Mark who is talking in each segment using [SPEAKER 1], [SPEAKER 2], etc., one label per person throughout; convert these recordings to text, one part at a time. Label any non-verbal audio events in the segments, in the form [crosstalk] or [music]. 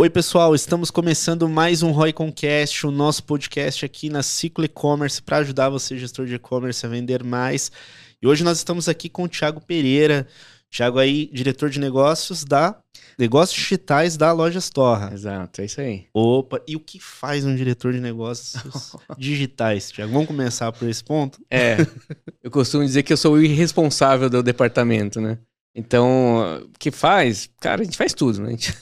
[SPEAKER 1] Oi, pessoal, estamos começando mais um Royconcast, o nosso podcast aqui na Ciclo E-Commerce para ajudar você, gestor de e-commerce, a vender mais. E hoje nós estamos aqui com o Thiago Pereira. Thiago aí, diretor de negócios da Negócios Digitais da Lojas Torra.
[SPEAKER 2] Exato, é isso aí.
[SPEAKER 1] Opa, e o que faz um diretor de negócios [laughs] digitais, Thiago? Vamos começar por esse ponto?
[SPEAKER 2] É, eu costumo dizer que eu sou o irresponsável do departamento, né? Então, o que faz? Cara, a gente faz tudo, né? [laughs] A gente,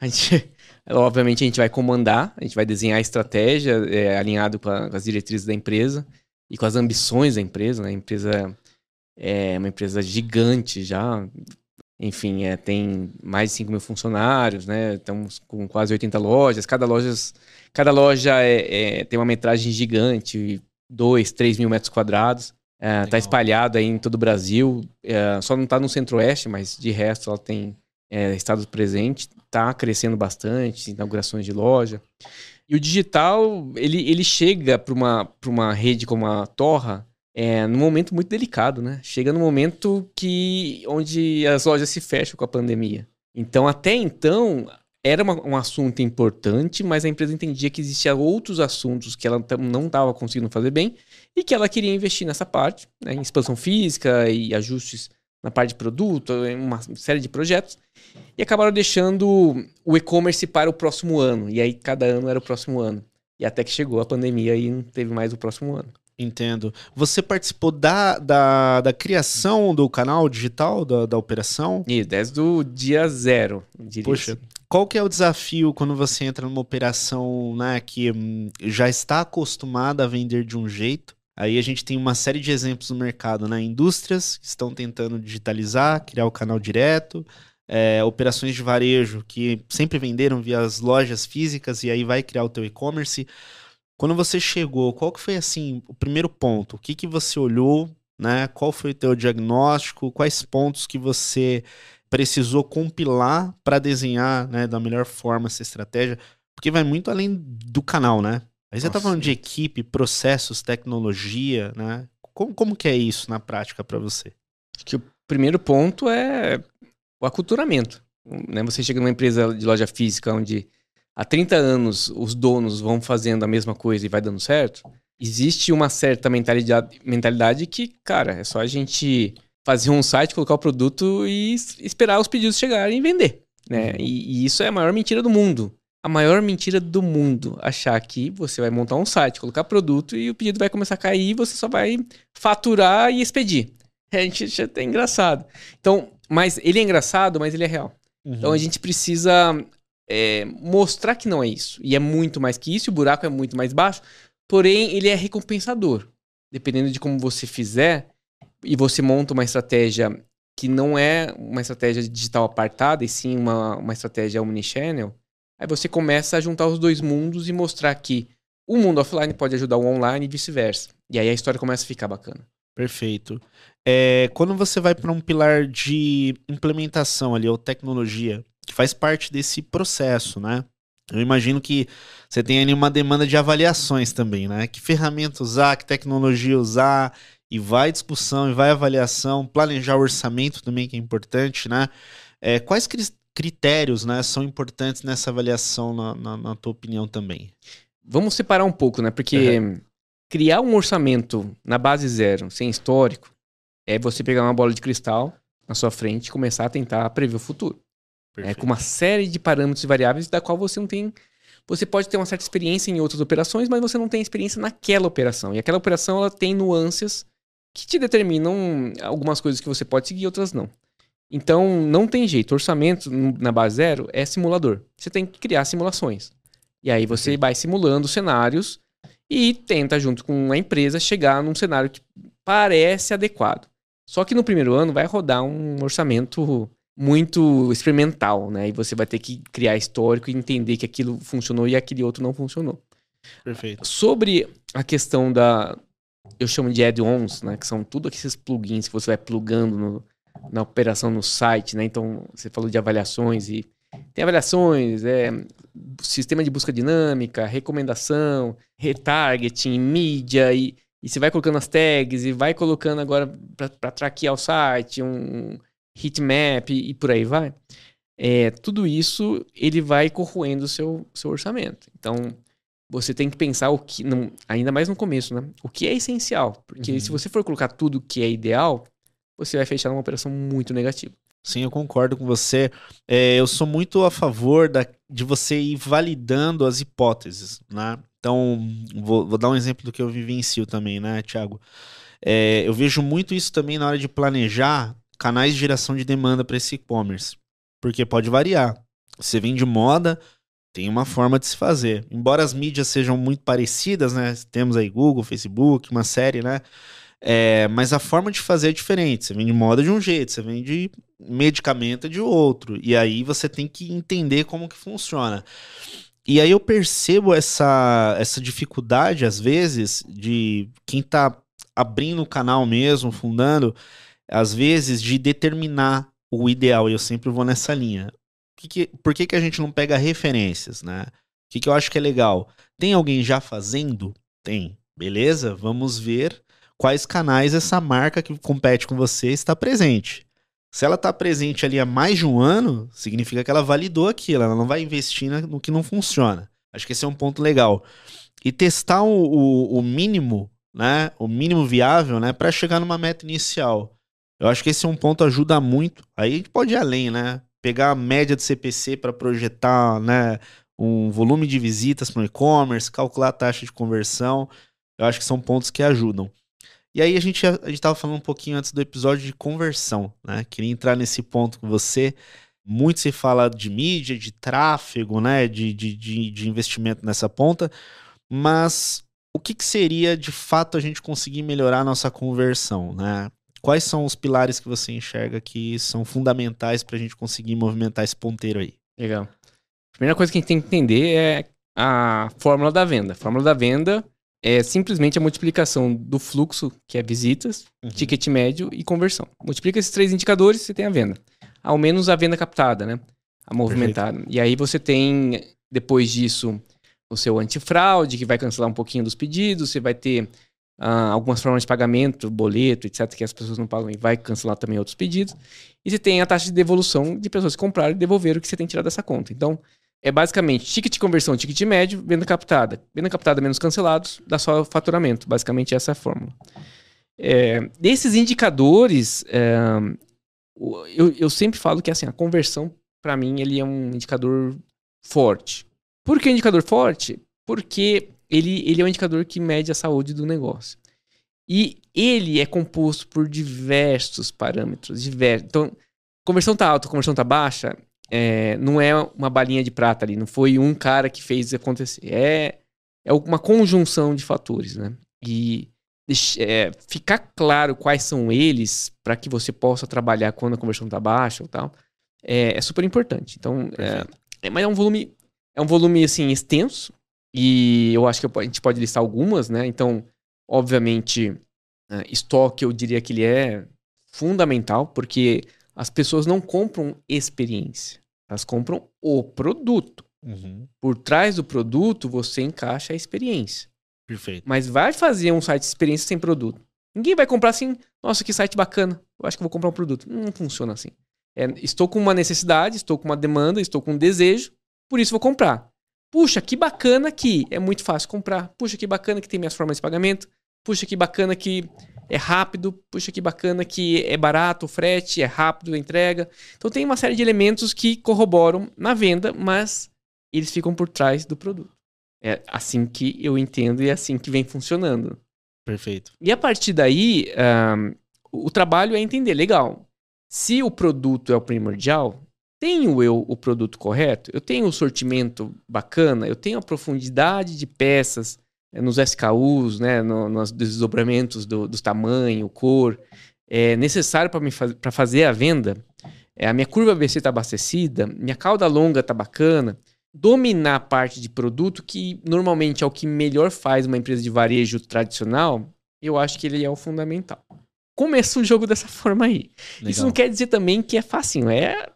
[SPEAKER 2] a gente, obviamente, a gente vai comandar, a gente vai desenhar a estratégia é, alinhado com, a, com, as diretrizes da empresa e com as ambições da empresa, né? A empresa é uma empresa gigante já, enfim, é, tem mais de 5 mil funcionários, né? Estamos com quase 80 lojas. Cada loja, cada loja é, é, tem uma metragem gigante, 2, 3 mil metros quadrados. Está é, espalhado aí em todo o Brasil. É, só não está no centro-oeste, mas de resto ela tem é, estado presente. Está crescendo bastante, inaugurações de loja. E o digital, ele, ele chega para uma, uma rede como a Torra é, num momento muito delicado, né? Chega no momento que onde as lojas se fecham com a pandemia. Então, até então, era uma, um assunto importante, mas a empresa entendia que existiam outros assuntos que ela não estava conseguindo fazer bem e que ela queria investir nessa parte, né, em expansão física e ajustes na parte de produto, uma série de projetos, e acabaram deixando o e-commerce para o próximo ano. E aí cada ano era o próximo ano. E até que chegou a pandemia e não teve mais o próximo ano.
[SPEAKER 1] Entendo. Você participou da, da, da criação do canal digital, da, da operação?
[SPEAKER 2] Isso, desde o dia zero.
[SPEAKER 1] Poxa, assim. Qual que é o desafio quando você entra numa operação né, que hum, já está acostumada a vender de um jeito? Aí a gente tem uma série de exemplos no mercado, né? Indústrias que estão tentando digitalizar, criar o canal direto, é, operações de varejo que sempre venderam via as lojas físicas e aí vai criar o teu e-commerce. Quando você chegou, qual que foi assim o primeiro ponto? O que que você olhou, né? Qual foi o teu diagnóstico? Quais pontos que você precisou compilar para desenhar, né, da melhor forma essa estratégia? Porque vai muito além do canal, né? Aí você está falando de equipe, processos, tecnologia, né? Como, como que é isso na prática para você?
[SPEAKER 2] Acho que o primeiro ponto é o aculturamento. Né? Você chega numa empresa de loja física onde há 30 anos os donos vão fazendo a mesma coisa e vai dando certo, existe uma certa mentalidade, mentalidade que, cara, é só a gente fazer um site, colocar o produto e esperar os pedidos chegarem e vender. Né? Uhum. E, e, isso é a maior mentira do mundo. A maior mentira do mundo. Achar que você vai montar um site, colocar produto e o pedido vai começar a cair e você só vai faturar e expedir. É, a gente é engraçado. Então, mas ele é engraçado, mas ele é real. Uhum. Então a gente precisa é, mostrar que não é isso. E é muito mais que isso, o buraco é muito mais baixo. Porém, ele é recompensador. Dependendo de como você fizer, e você monta uma estratégia que não é uma estratégia digital apartada, e sim uma, uma estratégia omnichannel, aí você começa a juntar os dois mundos e mostrar que o mundo offline pode ajudar o online e vice-versa. E aí a história começa a ficar bacana.
[SPEAKER 1] Perfeito. É, quando você vai para um pilar de implementação ali, ou tecnologia, que faz parte desse processo, né? Eu imagino que você tem ali uma demanda de avaliações também, né? Que ferramenta usar, que tecnologia usar, e vai discussão, e vai avaliação, planejar o orçamento também, que é importante, né? É, quais critérios né, são importantes nessa avaliação, na, na, na, tua opinião também?
[SPEAKER 2] Vamos separar um pouco, né? Porque uhum. criar um orçamento na base zero, sem histórico, é você pegar uma bola de cristal na sua frente e começar a tentar prever o futuro. É, com uma série de parâmetros e variáveis da qual você não tem. Você pode ter uma certa experiência em outras operações, mas você não tem experiência naquela operação. E aquela operação ela tem nuances que te determinam algumas coisas que você pode seguir, outras não. Então, não tem jeito. Orçamento na base zero é simulador. Você tem que criar simulações. E aí você vai simulando cenários e tenta, junto com a empresa, chegar num cenário que parece adequado. Só que no primeiro ano vai rodar um orçamento muito experimental, né? E você vai ter que criar histórico e entender que aquilo funcionou e aquele outro não funcionou.
[SPEAKER 1] Perfeito.
[SPEAKER 2] Sobre a questão da. Eu chamo de add-ons, né? Que são tudo aqueles plugins que você vai plugando no, na operação no site, né? Então, você falou de avaliações e. Tem avaliações, é, sistema de busca dinâmica, recomendação, retargeting, mídia, e, e você vai colocando as tags e vai colocando agora para traquear o site, um, heatmap e, e por aí vai. é, tudo isso ele vai corroendo o seu, seu orçamento. Então, você tem que pensar o que, não, ainda mais no começo, né? O que é essencial. Porque uhum. se você for colocar tudo que é ideal, você vai fechar uma operação muito negativa.
[SPEAKER 1] Sim, eu concordo com você. É, eu sou muito a favor da, de você ir validando as hipóteses, né? Então, vou, vou dar um exemplo do que eu vivencio também, né, Thiago? É, eu vejo muito isso também na hora de planejar canais de geração de demanda para esse e-commerce. Porque pode variar. Você vende moda, tem uma forma de se fazer. Embora as mídias sejam muito parecidas, né? Temos aí Google, Facebook, uma série, né? É, mas a forma de fazer é diferente. Você vende moda de um jeito, você vende medicamento de outro. E aí você tem que entender como que funciona. E aí eu percebo essa, essa dificuldade, às vezes, de quem está abrindo o canal mesmo, fundando, às vezes, de determinar o ideal. E eu sempre vou nessa linha. Que que, por que, que a gente não pega referências, né? O que, que eu acho que é legal? Tem alguém já fazendo? Tem. Beleza? Vamos ver quais canais essa marca que compete com você está presente. Se ela está presente ali há mais de um ano, significa que ela validou aquilo, ela não vai investir no que não funciona. Acho que esse é um ponto legal. E testar o, o, o mínimo, né? O mínimo viável, né? Para chegar numa meta inicial. Eu acho que esse é um ponto que ajuda muito. Aí a gente pode ir além, né? Pegar a média do CPC para projetar, né? Um volume de visitas para o e-commerce, calcular a taxa de conversão. Eu acho que são pontos que ajudam. E aí a gente a estava falando um pouquinho antes do episódio de conversão, né? Queria entrar nesse ponto com você. Muito se fala de mídia, de tráfego, né? De, de, de, de investimento nessa ponta, mas o que, que, seria de fato a gente conseguir melhorar a nossa conversão, né? Quais são os pilares que você enxerga que são fundamentais para a gente conseguir movimentar esse ponteiro aí?
[SPEAKER 2] Legal. A primeira coisa que a gente tem que entender é a fórmula da venda. A fórmula da venda é simplesmente a multiplicação do fluxo, que é visitas, uhum. ticket médio e conversão. Multiplica esses três indicadores, você tem a venda. Ao menos a venda captada, né? A movimentada. Perfeito. E aí você tem, depois disso, o seu antifraude, que vai cancelar um pouquinho dos pedidos, você vai ter uh, algumas formas de pagamento, boleto, etc., que as pessoas não pagam e vai cancelar também outros pedidos. E você tem a taxa de devolução de pessoas que compraram e devolveram o que você tem tirado dessa conta. Então, é basicamente ticket de conversão, ticket médio, venda captada. Venda captada menos cancelados, dá só faturamento. Basicamente essa é a fórmula. É, desses indicadores, é, eu, eu sempre falo que assim, a conversão, para mim, ele é um indicador forte. Por que indicador forte? Porque ele, ele é um indicador que mede a saúde do negócio. E ele é composto por diversos parâmetros. Diversos. Então, conversão tá alta, conversão tá baixa, é, não é uma balinha de prata ali, não foi um cara que fez acontecer. É, é uma conjunção de fatores, né? E é, ficar claro quais são eles para que você possa trabalhar quando a conversão está baixa ou tal, é, é, super importante. Então, é, é, mas é um volume, é um volume assim extenso e eu acho que a gente pode listar algumas, né? Então, obviamente, é, estoque eu diria que ele é fundamental porque as pessoas não compram experiência. Elas compram o produto. Uhum. Por trás do produto, você encaixa a experiência.
[SPEAKER 1] Perfeito.
[SPEAKER 2] Mas vai fazer um site de experiência sem produto. Ninguém vai comprar assim, nossa, que site bacana. Eu acho que vou comprar um produto. Não funciona assim. É, estou com uma necessidade, estou com uma demanda, estou com um desejo, por isso vou comprar. Puxa, que bacana que é muito fácil comprar. Puxa, que bacana que tem minhas formas de pagamento. Puxa, que bacana que é rápido, puxa que bacana que é barato o frete, é rápido a entrega. Então tem uma série de elementos que corroboram na venda, mas eles ficam por trás do produto. É assim que eu entendo e é assim que vem funcionando.
[SPEAKER 1] Perfeito.
[SPEAKER 2] E a partir daí, um, o trabalho é entender, legal, se o produto é o primordial, tenho eu o produto correto? Eu tenho o sortimento bacana? Eu tenho a profundidade de peças? É, nos SKUs, né, no, nos desdobramentos do, dos tamanho, cor, é necessário para faz, fazer a venda. É, a minha curva ABC está abastecida, minha cauda longa está bacana. Dominar a parte de produto, que normalmente é o que melhor faz uma empresa de varejo tradicional, eu acho que ele é o fundamental. Começa o jogo dessa forma aí. Legal. Isso não quer dizer também que é fácil, é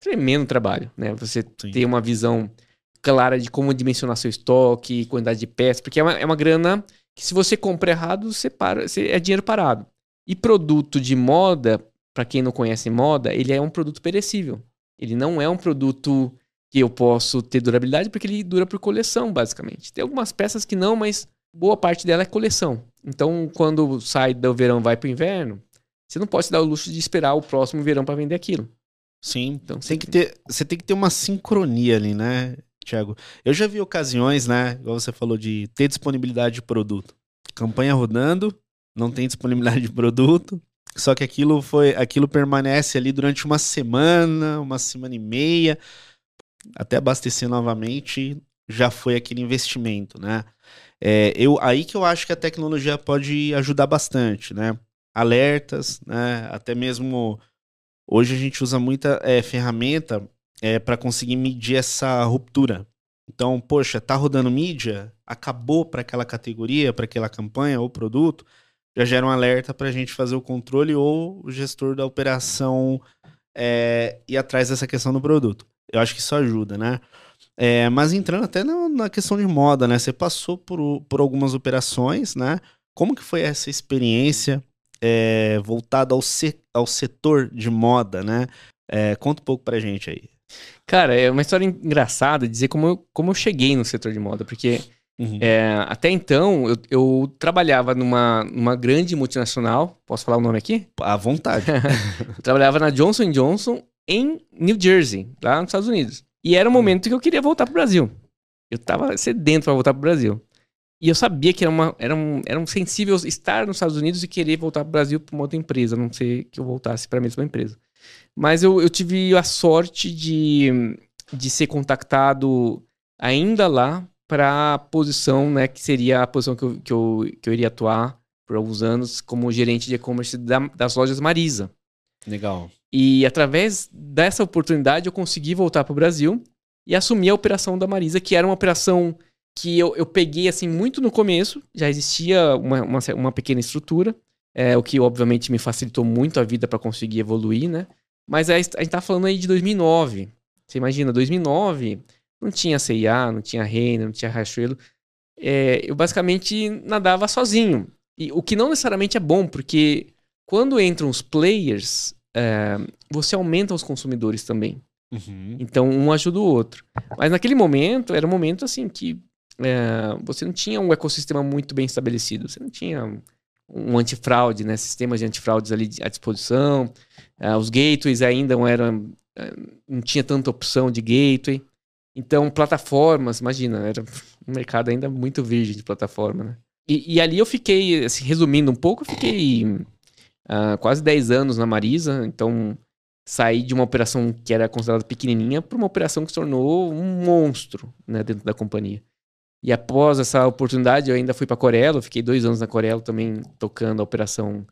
[SPEAKER 2] tremendo trabalho, né? Você Sim. ter uma visão clara de como dimensionar seu estoque, quantidade de peças, porque é uma, é uma grana que se você compra errado, você para, você, é dinheiro parado. E produto de moda, para quem não conhece moda, ele é um produto perecível. Ele não é um produto que eu posso ter durabilidade porque ele dura por coleção, basicamente. Tem algumas peças que não, mas boa parte dela é coleção. Então, quando sai do verão vai para o inverno, você não pode se dar o luxo de esperar o próximo verão para vender aquilo.
[SPEAKER 1] Sim, então tem que ter, você tem que ter uma sincronia ali, né, Thiago? Eu já vi ocasiões, né, igual você falou de ter disponibilidade de produto. Campanha rodando, não tem disponibilidade de produto, só que aquilo foi, aquilo permanece ali durante uma semana, uma semana e meia, até abastecer novamente, já foi aquele investimento, né? É, eu, aí que eu acho que a tecnologia pode ajudar bastante, né? Alertas, né? Até mesmo hoje a gente usa muita é, ferramenta é, para conseguir medir essa ruptura. Então, poxa, tá rodando mídia, acabou para aquela categoria, para aquela campanha ou produto, já gera um alerta para a gente fazer o controle ou o gestor da operação é, ir atrás dessa questão do produto. Eu acho que isso ajuda, né? É, mas entrando até na, na, questão de moda, né? Você passou por, por algumas operações, né? Como que foi essa experiência é, voltada ao, se, ao setor de moda, né? É, conta um pouco pra gente aí.
[SPEAKER 2] Cara, é uma história engraçada dizer como eu, como eu cheguei no setor de moda, porque Uhum. É, até então, eu, eu, trabalhava numa, numa grande multinacional. Posso falar o nome aqui?
[SPEAKER 1] À vontade.
[SPEAKER 2] eu [laughs] trabalhava na Johnson Johnson em New Jersey, lá nos Estados Unidos. E era o momento que eu queria voltar pro Brasil. Eu tava sedento para voltar pro Brasil. E eu sabia que era, uma, era, um, era um sensível estar nos Estados Unidos e querer voltar pro Brasil para uma outra empresa, a não ser que eu voltasse para a mesma empresa. Mas eu, eu tive a sorte de, de ser contactado ainda lá para a posição, né, que seria a posição que eu, que eu, que eu iria atuar por alguns anos como gerente de e-commerce da, das lojas Marisa.
[SPEAKER 1] Legal.
[SPEAKER 2] E através dessa oportunidade eu consegui voltar para o Brasil e assumir a operação da Marisa, que era uma operação que eu, eu peguei assim muito no começo, já existia uma, uma, uma pequena estrutura, é, o que obviamente me facilitou muito a vida para conseguir evoluir, né? Mas a gente tá falando aí de 2009. Você imagina, 2009 não tinha CIA, não tinha Reina, não tinha Riachuelo. É, eu basicamente nadava sozinho. E, o que não necessariamente é bom, porque quando entram os players, é, você aumenta os consumidores também. Uhum. Então, um ajuda o outro. Mas naquele momento, era um momento assim que é, você não tinha um ecossistema muito bem estabelecido. Você não tinha um antifraude, né? Sistemas de antifraudes ali à disposição. É, os gateways ainda não eram... É, não tinha tanta opção de gateway. Então, plataformas, imagina, era um mercado ainda muito virgem de plataforma, né? E, e ali eu fiquei, assim, resumindo um pouco, eu fiquei uh, quase 10 anos na Marisa, então saí de uma operação que era considerada pequenininha para uma operação que se tornou um monstro né, dentro da companhia. E após essa oportunidade, eu ainda fui para Corello, fiquei dois anos na Corello também tocando a operação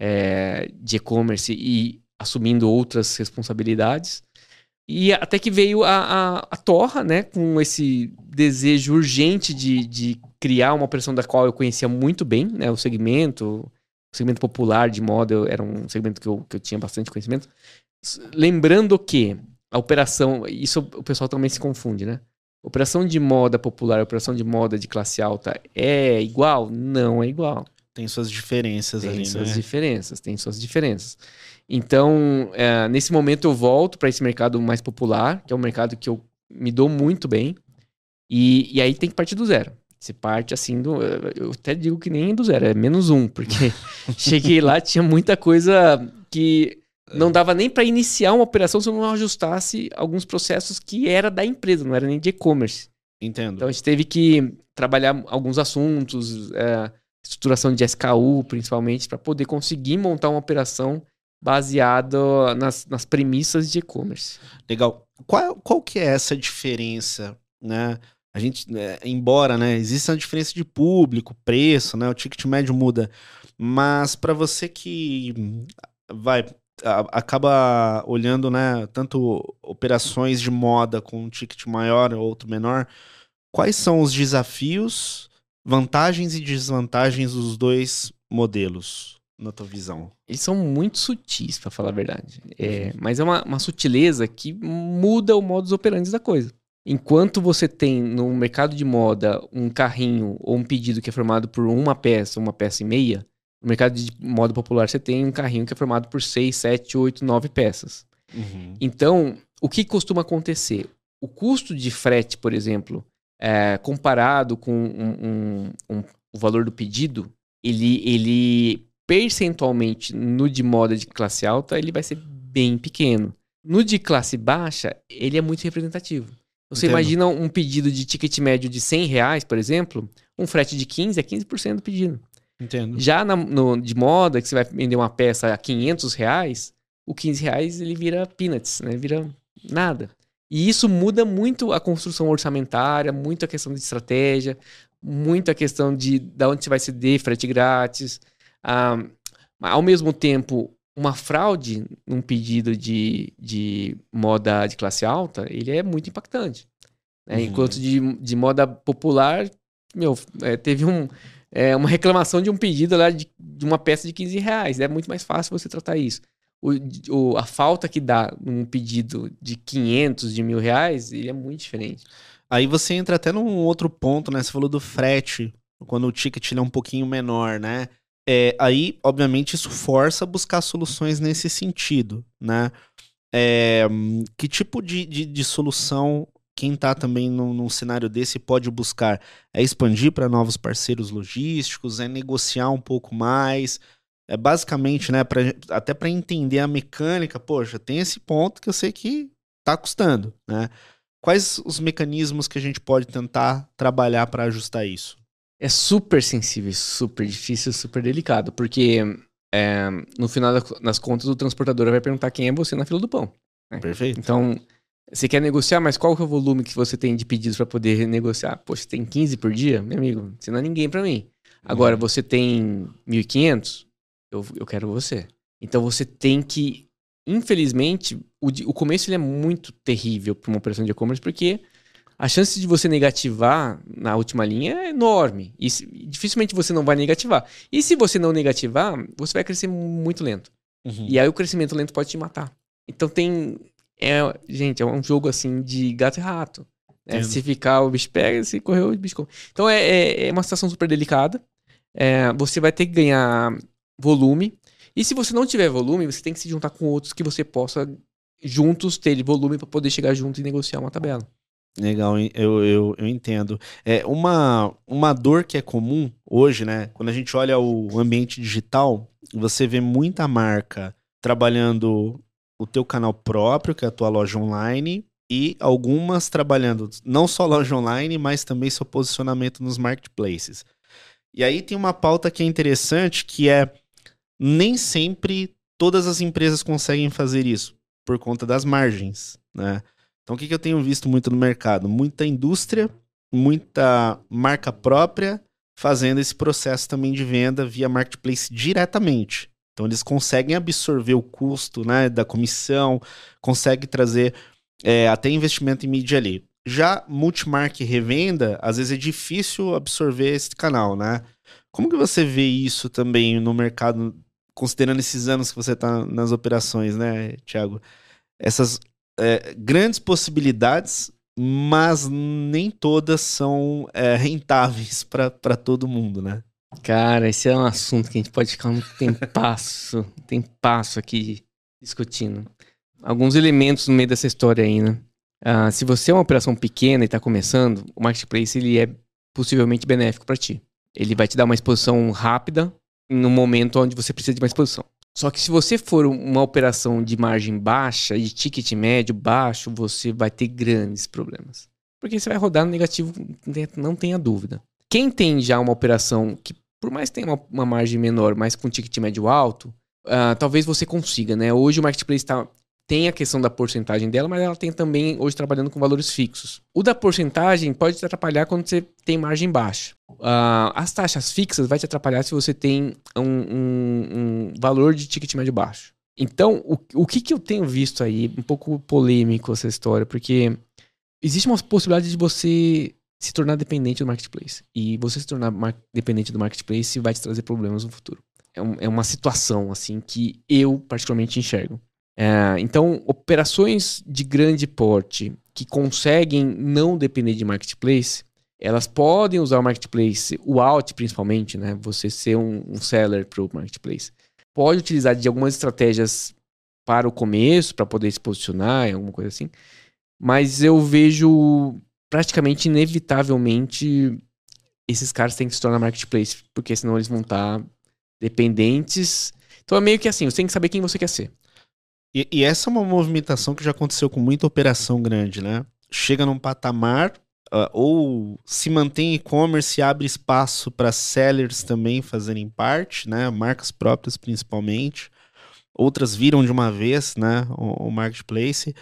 [SPEAKER 2] é, de e-commerce e assumindo outras responsabilidades. E até que veio a, a, a, Torra, né, com esse desejo urgente de, de criar uma operação da qual eu conhecia muito bem, né, o segmento, o segmento popular de moda era um segmento que eu, que eu tinha bastante conhecimento. Lembrando que a operação, isso o pessoal também se confunde, né? Operação de moda popular, operação de moda de classe alta é igual? Não é igual.
[SPEAKER 1] Tem suas diferenças
[SPEAKER 2] tem
[SPEAKER 1] ali,
[SPEAKER 2] suas
[SPEAKER 1] né?
[SPEAKER 2] diferenças, tem suas diferenças. Então, é, nesse momento eu volto para esse mercado mais popular, que é um mercado que eu me dou muito bem. E, e aí tem que partir do zero. Você parte assim do. Eu até digo que nem do zero, é menos um, porque [laughs] cheguei lá, tinha muita coisa que não dava nem para iniciar uma operação se eu não ajustasse alguns processos que era da empresa, não era nem de e-commerce.
[SPEAKER 1] Entendo.
[SPEAKER 2] Então a gente teve que trabalhar alguns assuntos, é, estruturação de SKU principalmente, para poder conseguir montar uma operação baseado nas, nas premissas de e-commerce.
[SPEAKER 1] Legal. Qual, qual que é essa diferença, né? A gente, é, embora, né, exista uma diferença de público, preço, né, o ticket médio muda, mas para você que vai acaba olhando, né, tanto operações de moda com um ticket maior ou outro menor, quais são os desafios, vantagens e desvantagens dos dois modelos? na tua visão?
[SPEAKER 2] Eles são muito sutis, para falar a verdade. É, uhum. mas é uma, uma sutileza que muda o modus operandi da coisa. Enquanto você tem no mercado de moda um carrinho ou um pedido que é formado por uma peça, uma peça e meia, no mercado de moda popular você tem um carrinho que é formado por seis, sete, oito, nove peças. Uhum. Então, o que costuma acontecer? O custo de frete, por exemplo, é, comparado com um, um, um, o valor do pedido, ele, ele percentualmente no de moda de classe alta, ele vai ser bem pequeno. No de classe baixa, ele é muito representativo. Você Entendo. imagina um pedido de ticket médio de 100 reais, por exemplo, um frete de 15 é 15% do pedido.
[SPEAKER 1] Entendo.
[SPEAKER 2] Já na, no, de moda, que você vai vender uma peça a 500 reais, o 15 reais ele vira peanuts, né? Vira nada. E isso muda muito a construção orçamentária, muito a questão de estratégia, muito a questão de da onde você vai ceder frete grátis. Ah, ao mesmo tempo, uma fraude num pedido de, de moda de classe alta, ele é muito impactante. Né? Uhum. Enquanto de, de moda popular, meu, é, teve um, é, uma reclamação de um pedido lá de, de, uma peça de 15 reais. É muito mais fácil você tratar isso. O, o, a falta que dá num pedido de 500, de mil reais, ele é muito diferente.
[SPEAKER 1] Aí você entra até num outro ponto, né? Você falou do frete, quando o ticket é um pouquinho menor, né? É, aí, obviamente, isso força a buscar soluções nesse sentido, né? É, que tipo de, de, de solução quem está também num, num, cenário desse pode buscar? É expandir para novos parceiros logísticos? É negociar um pouco mais? É basicamente, né, pra, até para entender a mecânica, poxa, tem esse ponto que eu sei que está custando, né? Quais os mecanismos que a gente pode tentar trabalhar para ajustar isso?
[SPEAKER 2] É super sensível, super difícil, super delicado, porque é, no final das contas o transportador vai perguntar quem é você na fila do pão.
[SPEAKER 1] Né? Perfeito.
[SPEAKER 2] Então, você quer negociar, mas qual que é o volume que você tem de pedidos para poder negociar? Poxa, tem 15 por dia? Meu amigo, você não é ninguém para mim. Agora, uhum. você tem 1.500? Eu, eu quero você. Então, você tem que... Infelizmente, o, o começo ele é muito terrível para uma operação de e-commerce, porque a chance de você negativar na última linha é enorme. E dificilmente você não vai negativar. E se você não negativar, você vai crescer muito lento. Uhum. E aí o crescimento lento pode te matar. Então tem. É, gente, é um jogo assim de gato e rato. Né? Se ficar, o bicho pega, se correr, o bicho come. Então é, é, é uma situação super delicada. É, você vai ter que ganhar volume. E se você não tiver volume, você tem que se juntar com outros que você possa juntos ter volume para poder chegar junto e negociar uma tabela.
[SPEAKER 1] Legal, eu, eu, eu entendo. É uma, uma dor que é comum hoje, né? Quando a gente olha o ambiente digital, você vê muita marca trabalhando o teu canal próprio, que é a tua loja online, e algumas trabalhando não só loja online, mas também seu posicionamento nos marketplaces. E aí tem uma pauta que é interessante, que é nem sempre todas as empresas conseguem fazer isso por conta das margens, né? Então, o que, que eu tenho visto muito no mercado? Muita indústria, muita marca própria fazendo esse processo também de venda via marketplace diretamente. Então, eles conseguem absorver o custo né, da comissão, conseguem trazer é, até investimento em mídia ali. Já multimark revenda, às vezes é difícil absorver esse canal, né? Como que você vê isso também no mercado, considerando esses anos que você está nas operações, né, Thiago? Essas é, grandes possibilidades, mas nem todas são é, [laughs] rentáveis para todo mundo, né?
[SPEAKER 2] Cara, esse é um assunto que a gente pode ficar um tempasso, tempasso aqui discutindo. Alguns elementos no meio dessa história aí, né? Uh, se você é uma operação pequena e está começando, o marketplace ele é possivelmente benéfico para ti. Ele vai te dar uma exposição rápida no momento onde você precisa de uma exposição. Só que se você for uma operação de margem baixa, de ticket médio baixo, você vai ter grandes problemas. Porque você vai rodar no negativo, não tenha dúvida. Quem tem já uma operação que, por mais que tenha uma, uma margem menor, mas com ticket médio alto, uh, talvez você consiga, né? Hoje o marketplace tá, tem a questão da porcentagem dela, mas ela tem também hoje trabalhando com valores fixos. O da porcentagem pode te atrapalhar quando você tem margem baixa. Uh, as taxas fixas vai te atrapalhar se você tem um, um, um valor de ticket médio baixo. Então, o, o que, que eu tenho visto aí, um pouco polêmico essa história, porque existe uma possibilidade de você se tornar dependente do marketplace. E você se tornar dependente do marketplace vai te trazer problemas no futuro. É, um, é uma situação, assim, que eu particularmente enxergo. É, então, operações de grande porte que conseguem não depender de marketplace, elas podem usar o marketplace, o out principalmente, né? Você ser um, um seller para o marketplace. Pode utilizar de algumas estratégias para o começo, para poder se posicionar, alguma coisa assim. Mas eu vejo praticamente inevitavelmente esses caras têm que se tornar marketplace, porque senão eles vão estar dependentes. Então é meio que assim, você tem que saber quem você quer ser.
[SPEAKER 1] E, e essa é uma movimentação que já aconteceu com muita operação grande, né? Chega num patamar, uh, ou se mantém e-commerce e abre espaço para sellers também fazerem parte, né? Marcas próprias principalmente. Outras viram de uma vez, né? O, o marketplace.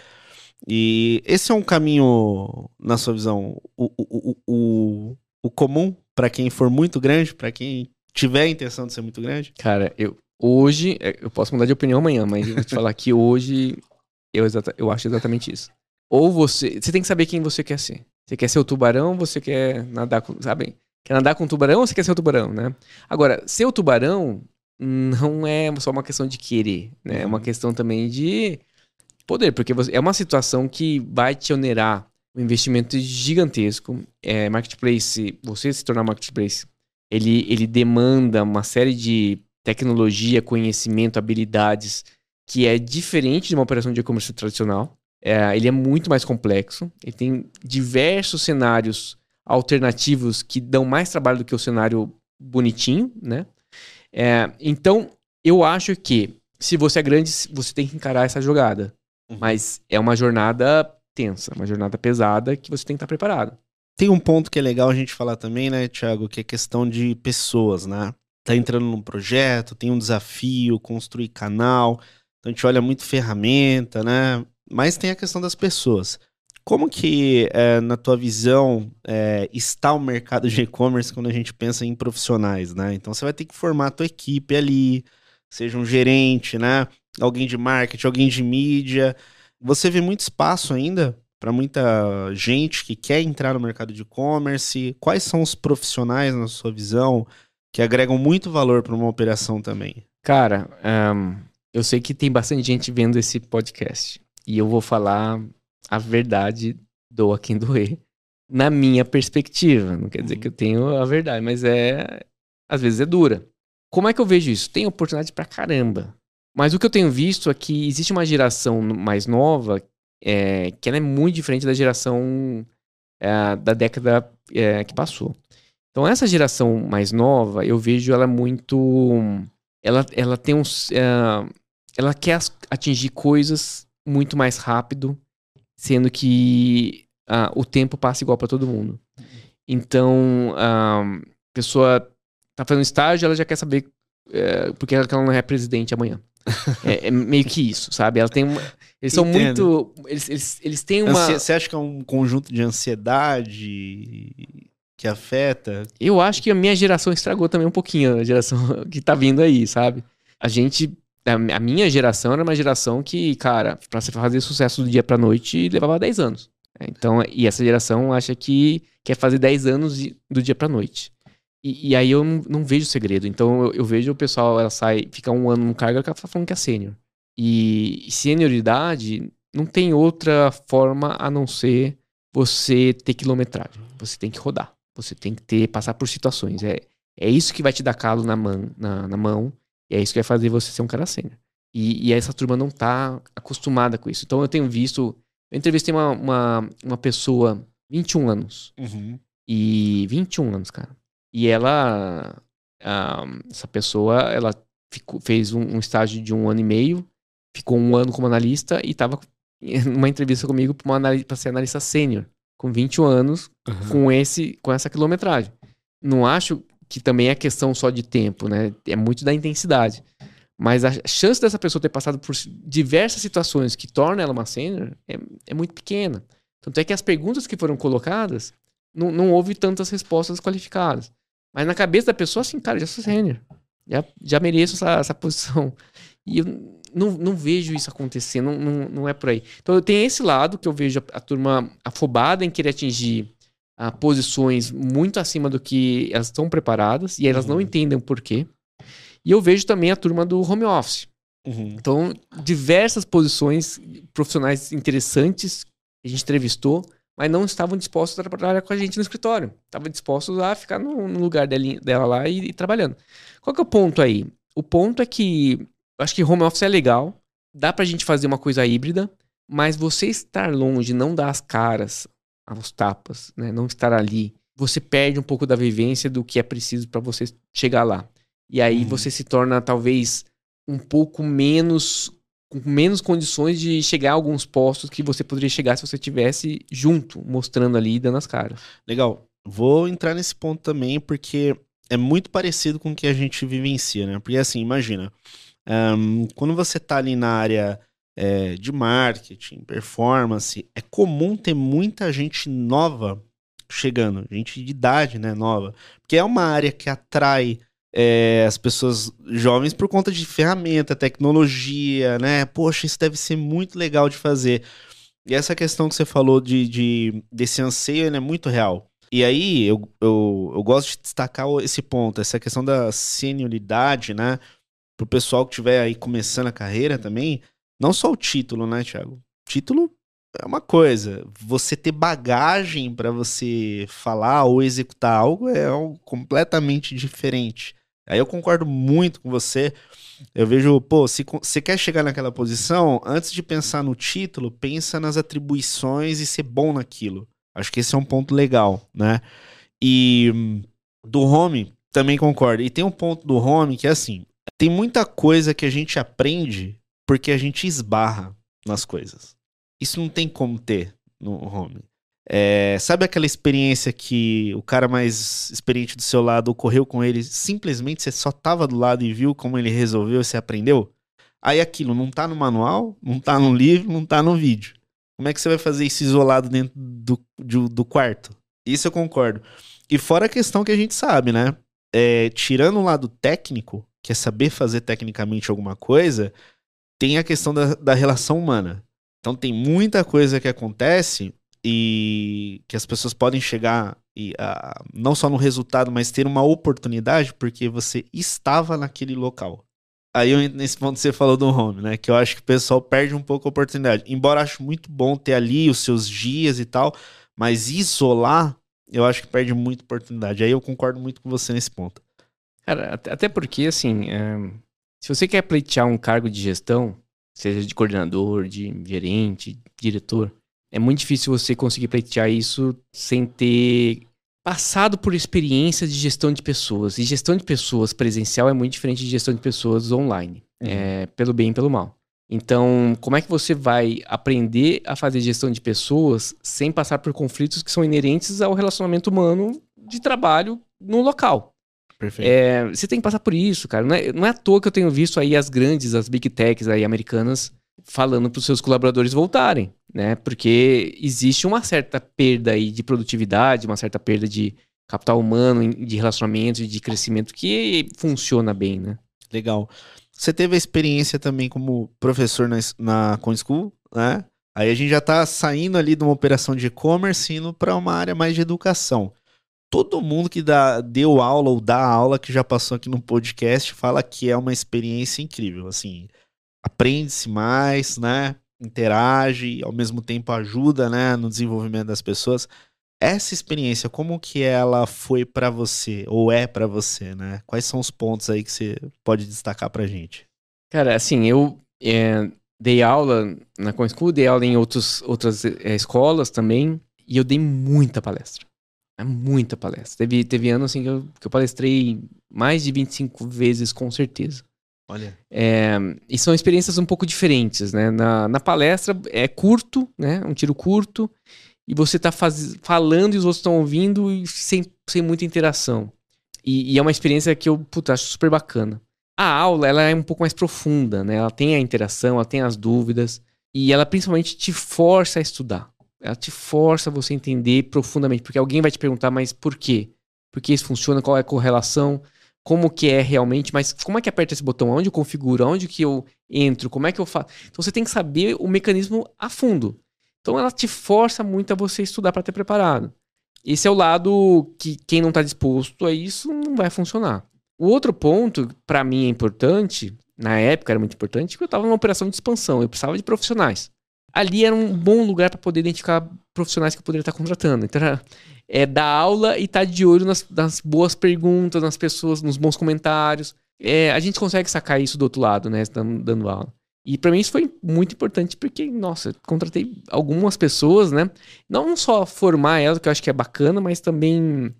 [SPEAKER 1] E esse é um caminho, na sua visão, o, o, o, o comum para quem for muito grande, para quem tiver a intenção de ser muito grande?
[SPEAKER 2] Cara, eu hoje, é, eu posso mudar de opinião amanhã, mas eu vou te falar que hoje eu, exata, eu acho exatamente isso. Ou você, você tem que saber quem você quer ser. Você quer ser o tubarão, você quer nadar com, sabe? Quer nadar com o tubarão ou você quer ser o tubarão, né? Agora, ser o tubarão não é só uma questão de querer, né? É uma uhum. questão também de poder, porque você, é uma situação que vai te onerar um investimento gigantesco. É, marketplace, você se tornar marketplace, ele, ele demanda uma série de tecnologia, conhecimento, habilidades que é diferente de uma operação de e-commerce tradicional. É, ele é muito mais complexo. Ele tem diversos cenários alternativos que dão mais trabalho do que o cenário bonitinho, né? É, então, eu acho que se você é grande, você tem que encarar essa jogada. Uhum. Mas é uma jornada tensa, uma jornada pesada que você tem que estar preparado.
[SPEAKER 1] Tem um ponto que é legal a gente falar também, né, Thiago, que é questão de pessoas, né? Tá entrando num projeto, tem um desafio, construir canal, então a gente olha muito ferramenta, né? Mas tem a questão das pessoas. Como que, é, na tua visão, é, está o mercado de e-commerce quando a gente pensa em profissionais, né? Então você vai ter que formar a tua equipe ali, seja um gerente, né? Alguém de marketing, alguém de mídia. Você vê muito espaço ainda para muita gente que quer entrar no mercado de e-commerce? Quais são os profissionais, na sua visão, que agregam muito valor para uma operação também?
[SPEAKER 2] Cara, um, eu sei que tem bastante gente vendo esse podcast. E eu vou falar a verdade do a quem doer. Na minha perspectiva. Não quer dizer uhum. que eu tenho a verdade, mas é. Às vezes é dura. Como é que eu vejo isso? Tem oportunidade pra caramba. Mas o que eu tenho visto é que existe uma geração mais nova é, que ela é muito diferente da geração é, da década é, que passou. Então essa geração mais nova, eu vejo ela muito, ela, ela tem uns, é, ela quer atingir coisas muito mais rápido, sendo que uh, o tempo passa igual para todo mundo. Então a pessoa tá fazendo estágio, ela já quer saber é, porque ela não é presidente amanhã. [laughs] É, é, meio que isso, sabe? Ela tem uma, eles são muito. Eles, eles, eles têm uma.
[SPEAKER 1] Você acha que é um conjunto de ansiedade que afeta?
[SPEAKER 2] Eu acho que a minha geração estragou também um pouquinho, a geração [laughs] que tá vindo aí, sabe? A gente. A minha geração era uma geração que, cara, pra você fazer sucesso do dia pra noite levava 10 anos. Então, e essa geração acha que quer fazer 10 anos do dia pra noite. E, e aí eu não, não, vejo segredo. Então eu, eu, vejo o pessoal, ela sai, fica um ano no cargo, ela tá falando que é sênior. E, e senioridade não tem outra forma a não ser você ter quilometragem. Você tem que rodar. Você tem que ter, passar por situações. É, é isso que vai te dar calo na, mão, na, na mão. E é isso que vai fazer você ser um cara sênior. E, e essa turma não tá acostumada com isso. Então eu tenho visto. Eu entrevistei uma, uma, uma pessoa, 21 anos. Uhum. E 21 anos, cara. E ela, essa pessoa, ela ficou, fez um, um, estágio de um ano e meio, ficou um ano como analista e estava [laughs] numa entrevista comigo para ser analista sênior, com 21 anos, uhum. com, esse, com essa quilometragem. Não acho que também é questão só de tempo, né? É muito da intensidade. Mas a chance dessa pessoa ter passado por diversas situações que tornam ela uma sênior é, é muito pequena. Tanto é que as perguntas que foram colocadas, não, não houve tantas respostas qualificadas. Mas na cabeça da pessoa, assim, cara, já sou sênior. Já, já mereço essa, essa posição. E eu não, não vejo isso acontecer, não, não, não é por aí. Então eu tenho esse lado que eu vejo a, a turma afobada em querer atingir a, posições muito acima do que elas estão preparadas e elas uhum. não entendem o porquê. E eu vejo também a turma do home office. Uhum. Então, diversas posições profissionais interessantes que a gente entrevistou mas não estavam dispostos a trabalhar com a gente no escritório. Estavam dispostos a ficar no, no lugar dela, dela lá e, e, trabalhando. Qual que é o ponto aí? O ponto é que eu acho que home office é legal, dá pra gente fazer uma coisa híbrida, mas você estar longe, não dar as caras aos tapas, né? Não estar ali, você perde um pouco da vivência do que é preciso para você chegar lá. E aí uhum. você se torna talvez um pouco menos com menos condições de chegar a alguns postos que você poderia chegar se você tivesse junto, mostrando ali e dando as caras.
[SPEAKER 1] Legal. Vou entrar nesse ponto também, porque é muito parecido com o que a gente vivencia, né? Porque assim, imagina, um, quando você tá ali na área é, de marketing, performance, é comum ter muita gente nova chegando, gente de idade, né, nova. Porque é uma área que atrai é, as pessoas jovens por conta de ferramenta, tecnologia, né? Poxa, isso deve ser muito legal de fazer. E essa questão que você falou de, de desse anseio, ele é muito real. E aí, eu, eu, eu gosto de destacar esse ponto, essa questão da senioridade, né? Pro pessoal que estiver aí começando a carreira também, não só o título, né, Thiago? Título é uma coisa. Você ter bagagem para você falar ou executar algo é algo completamente diferente. Aí eu concordo muito com você. Eu vejo, pô, se você quer chegar naquela posição, antes de pensar no título, pensa nas atribuições e ser bom naquilo. Acho que esse é um ponto legal, né? E do home, também concordo. E tem um ponto do home que é assim: tem muita coisa que a gente aprende porque a gente esbarra nas coisas. Isso não tem como ter no home. É, sabe aquela experiência que o cara mais experiente do seu lado ocorreu com ele, simplesmente você só tava do lado e viu como ele resolveu você aprendeu? Aí aquilo não tá no manual, não tá no livro, não tá no vídeo. Como é que você vai fazer isso isolado dentro do, do, do quarto? Isso eu concordo. E fora a questão que a gente sabe, né? É, tirando o lado técnico, que é saber fazer tecnicamente alguma coisa, tem a questão da, da relação humana. Então tem muita coisa que acontece e que as pessoas podem chegar e uh, não só no resultado, mas ter uma oportunidade porque você estava naquele local. Aí eu, nesse ponto você falou do home, né? Que eu acho que o pessoal perde um pouco a oportunidade. Embora acho muito bom ter ali os seus dias e tal, mas isolar, eu acho que perde muita oportunidade. Aí eu concordo muito com você nesse ponto.
[SPEAKER 2] Cara, até porque, assim, é, se você quer pleitear um cargo de gestão, seja de coordenador, de gerente, diretor, é muito difícil você conseguir pleitear isso sem ter passado por experiência de gestão de pessoas. E gestão de pessoas presencial é muito diferente de gestão de pessoas online, uhum. é, pelo bem e pelo mal. Então, como é que você vai aprender a fazer gestão de pessoas sem passar por conflitos que são inerentes ao relacionamento humano de trabalho no local? Perfeito. É, você tem que passar por isso, cara. Não é, não é à toa que eu tenho visto aí as grandes, as big techs aí americanas falando para os seus colaboradores voltarem, né? Porque existe uma certa perda aí de produtividade, uma certa perda de capital humano, de relacionamento, de crescimento que funciona bem, né?
[SPEAKER 1] Legal. Você teve a experiência também como professor na, na ConSchool, né? Aí a gente já está saindo ali de uma operação de e-commerce indo para uma área mais de educação. Todo mundo que dá, deu aula ou dá aula que já passou aqui no podcast fala que é uma experiência incrível. Assim, aprende-se mais, né? Interage, ao mesmo tempo ajuda, né, no desenvolvimento das pessoas. Essa experiência, como que ela foi para você ou é para você, né? Quais são os pontos aí que você pode destacar pra gente?
[SPEAKER 2] Cara, assim, eu é, dei aula na ConSchool, dei aula em outros, outras é, escolas também, e eu dei muita palestra. É muita palestra. Teve, teve anos assim que eu, que eu palestrei mais de 25 vezes, com certeza.
[SPEAKER 1] Olha.
[SPEAKER 2] É, e são experiências um pouco diferentes, né? Na, na palestra é curto, né? Um tiro curto, e você tá faz, falando e os outros estão ouvindo e sem, sem muita interação. E, e, é uma experiência que eu, puta, acho super bacana. A aula, ela é um pouco mais profunda, né? Ela tem a interação, ela tem as dúvidas, e ela principalmente te força a estudar. Ela te força a você entender profundamente, porque alguém vai te perguntar, mas por quê? Por que isso funciona? Qual é a correlação? Como que é realmente, mas como é que aperta esse botão? Onde eu configuro? Onde que eu entro? Como é que eu faço? Então você tem que saber o mecanismo a fundo. Então ela te força muito a você estudar para ter preparado. Esse é o lado que quem não está disposto a isso não vai funcionar. O outro ponto, para mim, é importante, na época era muito importante, porque eu estava numa operação de expansão, eu precisava de profissionais. Ali era um bom lugar para poder identificar profissionais que eu poderia estar contratando. Então era, é dar aula e estar tá de olho nas, nas, boas perguntas, nas pessoas, nos bons comentários. É, a gente consegue sacar isso do outro lado, né? Dando, dando aula. E para mim isso foi muito importante porque, nossa, contratei algumas pessoas, né? Não só formar elas, que eu acho que é bacana, mas também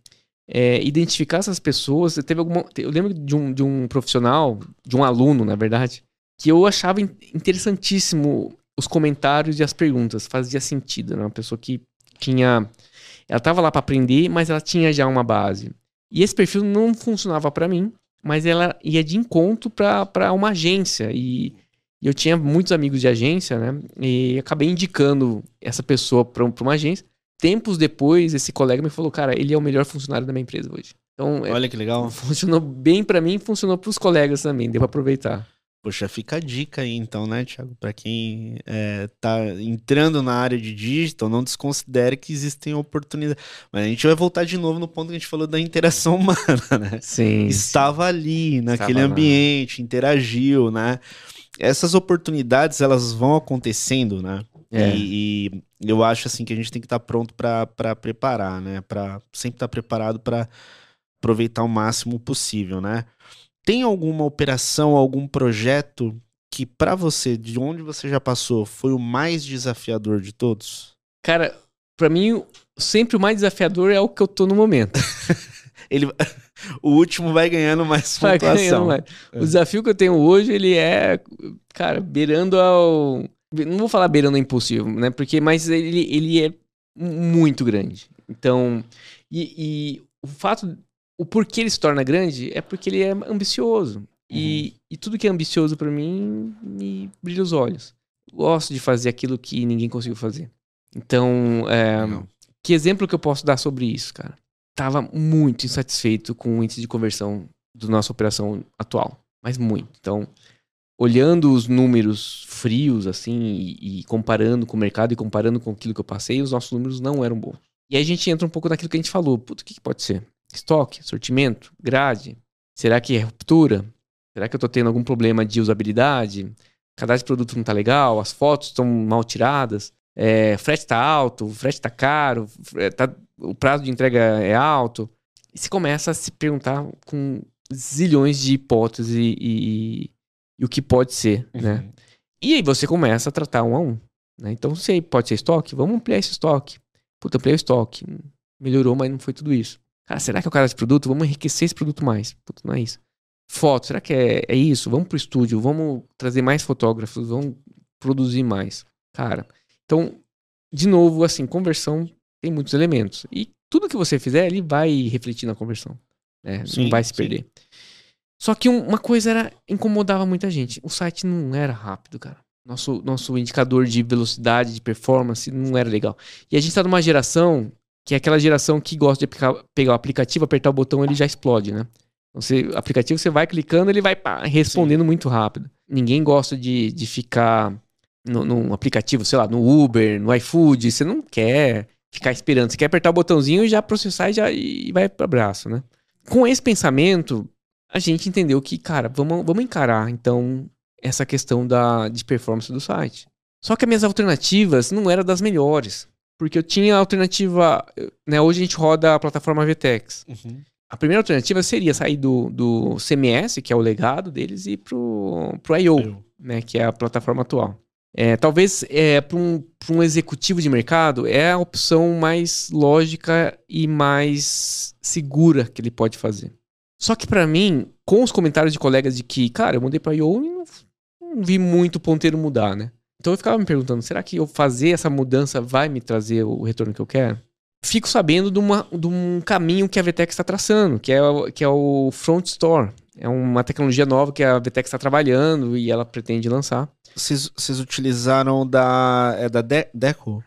[SPEAKER 2] é, identificar essas pessoas. Teve alguma, eu lembro de um, de um profissional, de um aluno, na verdade, que eu achava interessantíssimo os comentários e as perguntas. Fazia sentido, né? Uma pessoa que tinha. Ela estava lá para aprender, mas ela tinha já uma base. E esse perfil não funcionava para mim, mas ela ia de encontro para uma agência. E eu tinha muitos amigos de agência, né? E acabei indicando essa pessoa para uma agência. Tempos depois, esse colega me falou, cara, ele é o melhor funcionário da minha empresa hoje.
[SPEAKER 1] Então, é, olha que legal.
[SPEAKER 2] Funcionou bem para mim, funcionou para os colegas também, deu para aproveitar.
[SPEAKER 1] Poxa, fica a dica aí então, né, Thiago? Para quem é, tá entrando na área de digital, não desconsidere que existem oportunidades. Mas a gente vai voltar de novo no ponto que a gente falou da interação [laughs] humana, né?
[SPEAKER 2] Sim.
[SPEAKER 1] Estava sim. ali, naquele Estava ambiente, lá. interagiu, né? essas oportunidades elas vão acontecendo, né? É. E, e, eu acho assim que a gente tem que estar tá pronto para preparar, né? Para sempre estar tá preparado para aproveitar o máximo possível, né? Tem alguma operação, algum projeto que para você, de onde você já passou, foi o mais desafiador de todos?
[SPEAKER 2] Cara, para mim sempre o mais desafiador é o que eu tô no momento. [laughs]
[SPEAKER 1] Ele o último vai ganhando mais vai pontuação. Ganhando mais.
[SPEAKER 2] É. O desafio que eu tenho hoje, ele é, cara, beirando ao. Não vou falar beirando ao impossível, né? Porque, mas ele, ele é muito grande. Então, e, e o fato. O porquê ele se torna grande é porque ele é ambicioso. Uhum. E, e tudo que é ambicioso para mim me brilha os olhos. Gosto de fazer aquilo que ninguém conseguiu fazer. Então, é, que exemplo que eu posso dar sobre isso, cara? estava muito insatisfeito com o índice de conversão da nossa operação atual. Mas muito. Então, olhando os números frios, assim, e, e, comparando com o mercado e comparando com aquilo que eu passei, os nossos números não eram bons. E aí a gente entra um pouco naquilo que a gente falou. Puta, o que, que pode ser? Estoque, sortimento, grade? Será que é ruptura? Será que eu estou tendo algum problema de usabilidade? Cadastro de produto não está legal? As fotos estão mal tiradas? É, frete está alto? O frete está caro? Tá o prazo de entrega é alto. E se começa a se perguntar com zilhões de hipóteses e, e, e o que pode ser, uhum. né? E aí você começa a tratar um a um. Né? Então, se pode ser estoque, vamos ampliar esse estoque. Puta, ampliar o estoque. Melhorou, mas não foi tudo isso. Cara, será que é o cara de produto? Vamos enriquecer esse produto mais. Puta, não é isso. Foto, será que é, é isso? Vamos pro estúdio, vamos trazer mais fotógrafos, vamos produzir mais. Cara, então, de novo, assim, conversão tem muitos elementos. E tudo que você fizer, ele vai refletir na conversão. Né? Sim, não vai se perder. Sim. Só que uma coisa era incomodava muita gente. O site não era rápido, cara. Nosso, nosso indicador de velocidade, de performance, não era legal. E a gente tá numa geração que é aquela geração que gosta de aplicar, pegar o aplicativo, apertar o botão, ele já explode, né? Você, o aplicativo, você vai clicando, ele vai pá, respondendo Sim. muito rápido. Ninguém gosta de, de ficar no, num aplicativo, sei lá, no Uber, no iFood. Você não quer ficar esperando. Você quer apertar o botãozinho e já processar e já e vai para abraço, né? Com esse pensamento, a gente entendeu que, cara, vamos, vamos encarar então essa questão da, de performance do site. Só que as minhas alternativas não eram das melhores. Porque eu tinha a alternativa. Né, hoje a gente roda a plataforma VTEX. Uhum. A primeira alternativa seria sair do, do CMS, que é o legado deles, e pro, pro I.O., né, que é a plataforma atual. É, talvez é, para um, um executivo de mercado é a opção mais lógica e mais segura que ele pode fazer. Só que para mim, com os comentários de colegas de que, cara, eu mudei para IO e não, não, vi muito o ponteiro mudar, né? Então eu ficava me perguntando, será que eu fazer essa mudança vai me trazer o retorno que eu quero? Fico sabendo de, uma, de um caminho que a VTEX está traçando, que é, que é o Front Store. É uma tecnologia nova que a VTEX está trabalhando e ela pretende lançar.
[SPEAKER 1] Vocês utilizaram da. É da De Deco?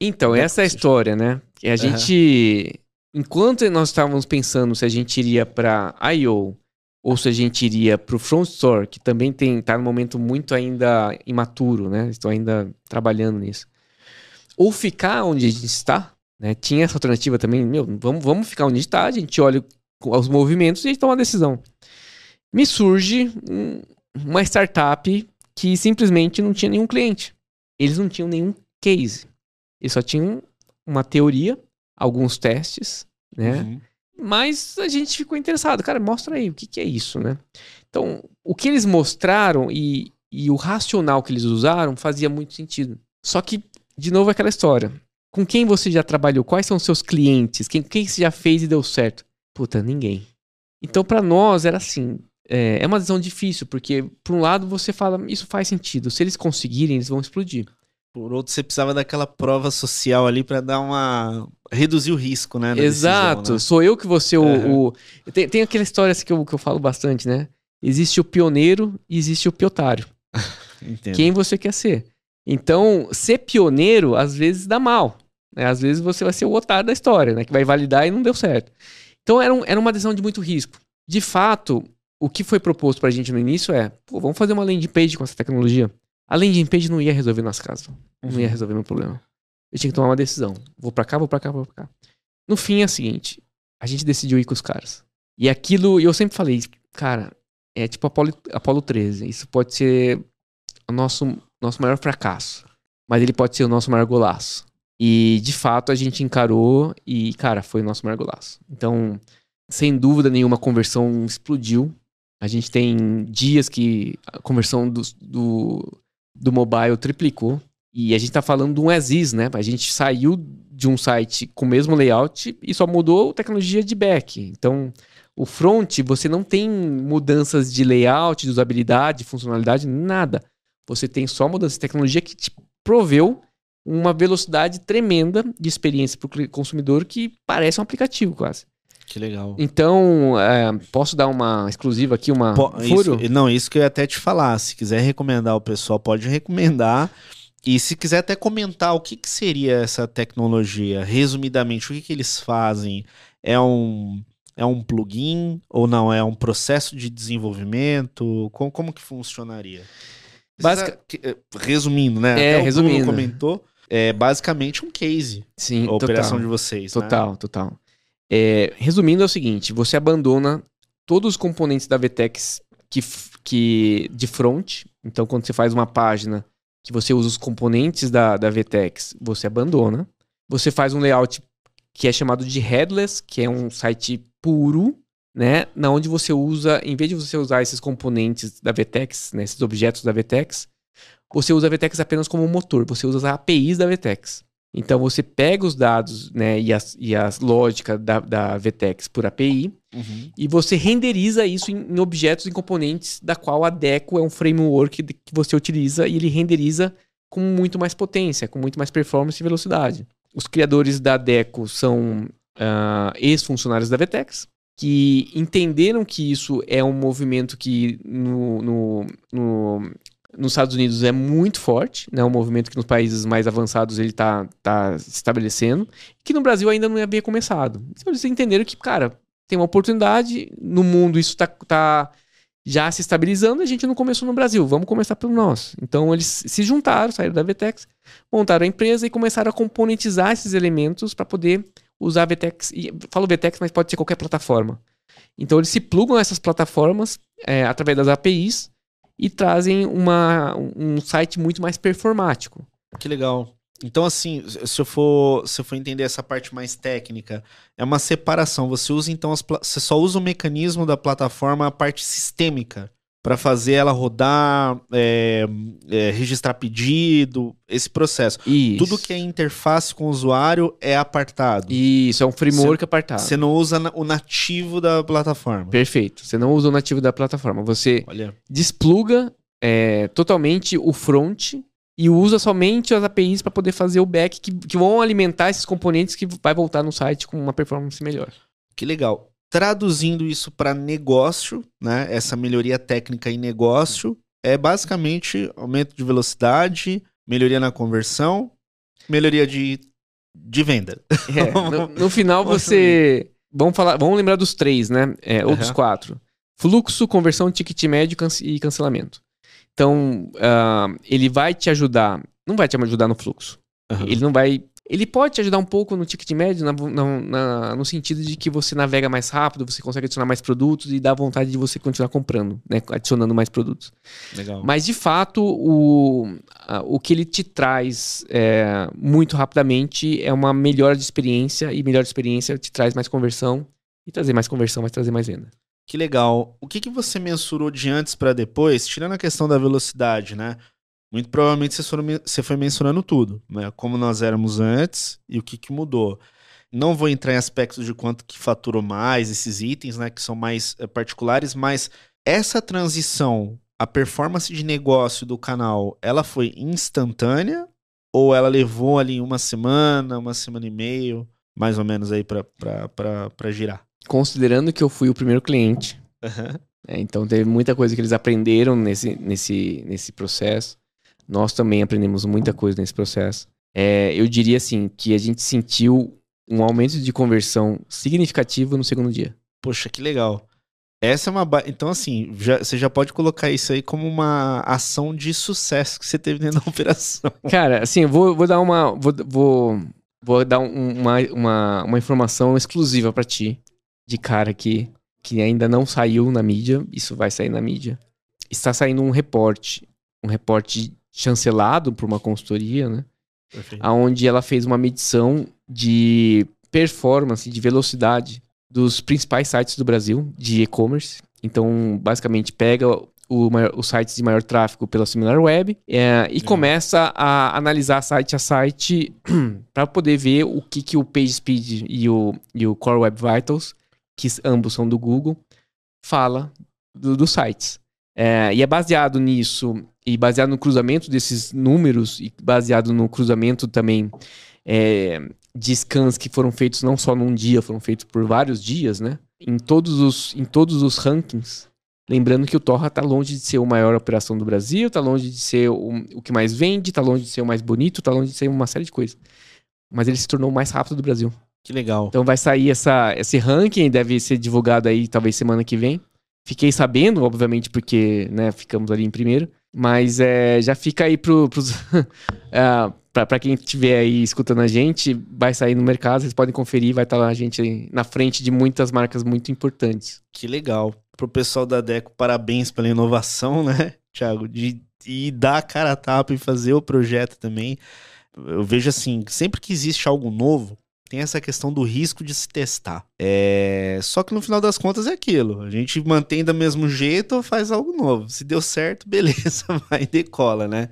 [SPEAKER 2] Então, Deco, essa é a história, né? A gente. Uhum. Enquanto nós estávamos pensando se a gente iria para I.O. ou se a gente iria para o Front Store, que também tem, tá no momento muito ainda imaturo, né? Estou ainda trabalhando nisso. Ou ficar onde a gente está, né? Tinha essa alternativa também, meu, vamos, vamos ficar onde a está, a gente olha os movimentos e a gente toma uma decisão. Me surge um, uma startup que simplesmente não tinha nenhum cliente. Eles não tinham nenhum case. Eles só tinham uma teoria, alguns testes, né? Uhum. Mas a gente ficou interessado. Cara, mostra aí o que, que é isso, né? Então, o que eles mostraram, e, e o racional que eles usaram fazia muito sentido. Só que, de novo, aquela história. Com quem você já trabalhou? Quais são os seus clientes? Quem, quem você já fez e deu certo? Puta, ninguém. Então, para nós, era assim. É, é uma decisão difícil, porque, por um lado, você fala, isso faz sentido. Se eles conseguirem, eles vão explodir.
[SPEAKER 1] Por outro, você precisava daquela prova social ali para dar uma. reduzir o risco, né?
[SPEAKER 2] Exato.
[SPEAKER 1] Decisão, né?
[SPEAKER 2] Sou eu que vou ser o. O... Tem, tem, aquela história assim, que, eu, que eu falo bastante, né? Existe o pioneiro e existe o piotário. [laughs] Entendo. Quem você quer ser. Então, ser pioneiro, às vezes, dá mal. Né? Às vezes você vai ser o otário da história, né? Que vai validar e não deu certo. Então, era, um, era uma decisão de muito risco. De fato, o que foi proposto pra gente no início é, pô, vamos fazer uma landing page com essa tecnologia. A landing page não ia resolver nosso caso. Não ia uhum. resolver meu problema. Eu tinha que tomar uma decisão. Vou para cá, vou para cá, vou pra cá. No fim é o seguinte, a gente decidiu ir com os caras. E aquilo, e eu sempre falei, cara, é tipo Apolo, Apolo 13. Isso pode ser o nosso, nosso maior fracasso. Mas ele pode ser o nosso maior golaço. E de fato a gente encarou e, cara, foi o nosso maior golaço. Então, sem dúvida nenhuma, a conversão explodiu. A gente tem dias que a conversão do, do, do mobile triplicou. E a gente tá falando de um as né? A gente saiu de um site com o mesmo layout e só mudou tecnologia de back. Então, o front, você não tem mudanças de layout, de usabilidade, de funcionalidade, nada. Você tem só mudança de tecnologia que te proveu uma velocidade tremenda de experiência para o consumidor que parece um aplicativo quase.
[SPEAKER 1] Que legal.
[SPEAKER 2] Então, é, posso dar uma exclusiva aqui, uma
[SPEAKER 1] po furo? Isso, não, isso que eu ia até te falar. Se quiser recomendar o pessoal, pode recomendar. E se quiser até comentar o que, que seria essa tecnologia, resumidamente, o que, que eles fazem? É um, é um plugin ou não? É um processo de desenvolvimento? Como, como que funcionaria? Basic... Eh, resumindo, né?
[SPEAKER 2] É, até resumindo.
[SPEAKER 1] O comentou, é basicamente um case.
[SPEAKER 2] Sim,
[SPEAKER 1] a operação de vocês.
[SPEAKER 2] Total,
[SPEAKER 1] né?
[SPEAKER 2] total. É, resumindo, é o seguinte: você abandona todos os componentes da VTEX que, que, de front. Então, quando você faz uma página que você usa os componentes da, da VTEX, você abandona. Você faz um layout que é chamado de headless, que é um site puro, né? Na onde você usa, em vez de você usar esses componentes da VTEX, né, esses objetos da VTEX, você usa a VTEX apenas como motor, você usa as APIs da VTEX. Então você pega os dados né, e, as, e as lógicas da, da VTEX por API uhum. e você renderiza isso em, em, objetos e componentes da qual a Deco é um framework que você utiliza e ele renderiza com muito mais potência, com muito mais performance e velocidade. Os criadores da Deco são uh, ex-funcionários da VTEX que entenderam que isso é um movimento que no, no, no nos Estados Unidos é muito forte, né? Um movimento que nos países mais avançados ele tá, tá se estabelecendo, que no Brasil ainda não havia começado. Então eles entenderam que, cara, tem uma oportunidade, no mundo isso tá, tá já se estabilizando, a gente não começou no Brasil, vamos começar pelo nosso. Então eles se juntaram, saíram da VTEX, montaram a empresa e começaram a componentizar esses elementos para poder usar a VTEX. E, falo VTEX, mas pode ser qualquer plataforma. Então eles se plugam essas plataformas é, através das APIs e trazem uma, um site muito mais performático.
[SPEAKER 1] Que legal. Então, assim, se eu for, se eu for entender essa parte mais técnica, é uma separação. Você usa então as, você só usa o mecanismo da plataforma, a parte sistêmica para fazer ela rodar, é, é, registrar pedido, esse processo.
[SPEAKER 2] Isso.
[SPEAKER 1] Tudo que é interface com o usuário é apartado.
[SPEAKER 2] Isso, é um framework
[SPEAKER 1] cê,
[SPEAKER 2] apartado.
[SPEAKER 1] Você não usa o nativo da plataforma.
[SPEAKER 2] Perfeito. Você não usa o nativo da plataforma. Você Olha. despluga é, totalmente o front e usa somente as APIs para poder fazer o back que, que vão alimentar esses componentes que vai voltar no site com uma performance melhor.
[SPEAKER 1] Que legal traduzindo isso para negócio, né? Essa melhoria técnica em negócio é basicamente aumento de velocidade, melhoria na conversão, melhoria de, de venda.
[SPEAKER 2] É, no, [laughs] no, final você vamos falar, vamos lembrar dos três, né? É, ou uhum. dos quatro: fluxo, conversão, ticket médio e cancelamento. Então uh, ele vai te ajudar, não vai te ajudar no fluxo. Uhum. Ele não vai ele pode te ajudar um pouco no ticket médio, na, na, na, no sentido de que você navega mais rápido, você consegue adicionar mais produtos e dá vontade de você continuar comprando, né? Adicionando mais produtos.
[SPEAKER 1] Legal.
[SPEAKER 2] Mas, de fato, o, a, o que ele te traz é, muito rapidamente é uma melhora de experiência, e melhor experiência te traz mais conversão, e trazer mais conversão vai trazer mais venda.
[SPEAKER 1] Que legal. O que, que você mensurou de antes para depois, tirando a questão da velocidade, né? Muito provavelmente você, foi mensurando tudo, né? Como nós éramos antes e o que, que mudou. Não vou entrar em aspectos de quanto que faturou mais esses itens, né? Que são mais é, particulares, mas essa transição, a performance de negócio do canal, ela foi instantânea ou ela levou ali uma semana, uma semana e meio, mais ou menos aí para girar?
[SPEAKER 2] Considerando que eu fui o primeiro cliente,
[SPEAKER 1] uhum.
[SPEAKER 2] é, então teve muita coisa que eles aprenderam nesse, nesse, nesse processo. Nós também aprendemos muita coisa nesse processo. É, eu diria assim que a gente sentiu um aumento de conversão significativo no segundo dia.
[SPEAKER 1] Poxa, que legal. Essa é uma. Ba... Então, assim, já, você já pode colocar isso aí como uma ação de sucesso que você teve dentro da [laughs] operação.
[SPEAKER 2] Cara, assim, eu vou, vou dar uma. Vou, vou, vou dar uma, uma, uma informação exclusiva para ti, de cara que, que ainda não saiu na mídia. Isso vai sair na mídia. Está saindo um reporte. Um reporte chancelado por uma consultoria, né? Onde ela fez uma medição de performance, de velocidade dos principais sites do Brasil de e-commerce. Então, basicamente, pega o maior, os sites de maior tráfego pela Similar Web é, e começa a analisar site a site [clears throat] para poder ver o que, que o PageSpeed e o, e o Core Web Vitals, que ambos são do Google, fala do, dos sites. É, e é baseado nisso, e baseado no cruzamento desses números, e baseado no cruzamento também é, de scans que foram feitos não só num dia, foram feitos por vários dias, né? Em todos os, em todos os rankings. Lembrando que o Torra está longe de ser a maior operação do Brasil, está longe de ser o, o que mais vende, está longe de ser o mais bonito, está longe de ser uma série de coisas. Mas ele se tornou o mais rápido do Brasil.
[SPEAKER 1] Que legal.
[SPEAKER 2] Então vai sair essa, esse ranking, deve ser divulgado aí talvez semana que vem. Fiquei sabendo, obviamente, porque né, ficamos ali em primeiro. Mas é, já fica aí pro, pros, [laughs] uh, quem estiver aí escutando a gente, vai sair no mercado, vocês podem conferir, vai estar tá lá a gente na frente de muitas marcas muito importantes.
[SPEAKER 1] Que legal. Pro pessoal da Deco, parabéns pela inovação, né, [laughs] Thiago? De, de dar a cara a tapa e fazer o projeto também. Eu vejo assim, sempre que existe algo novo, tem essa questão do risco de se testar. É... Só que no final das contas é aquilo. A gente mantém do mesmo jeito ou faz algo novo. Se deu certo, [laughs] beleza, vai decola, né?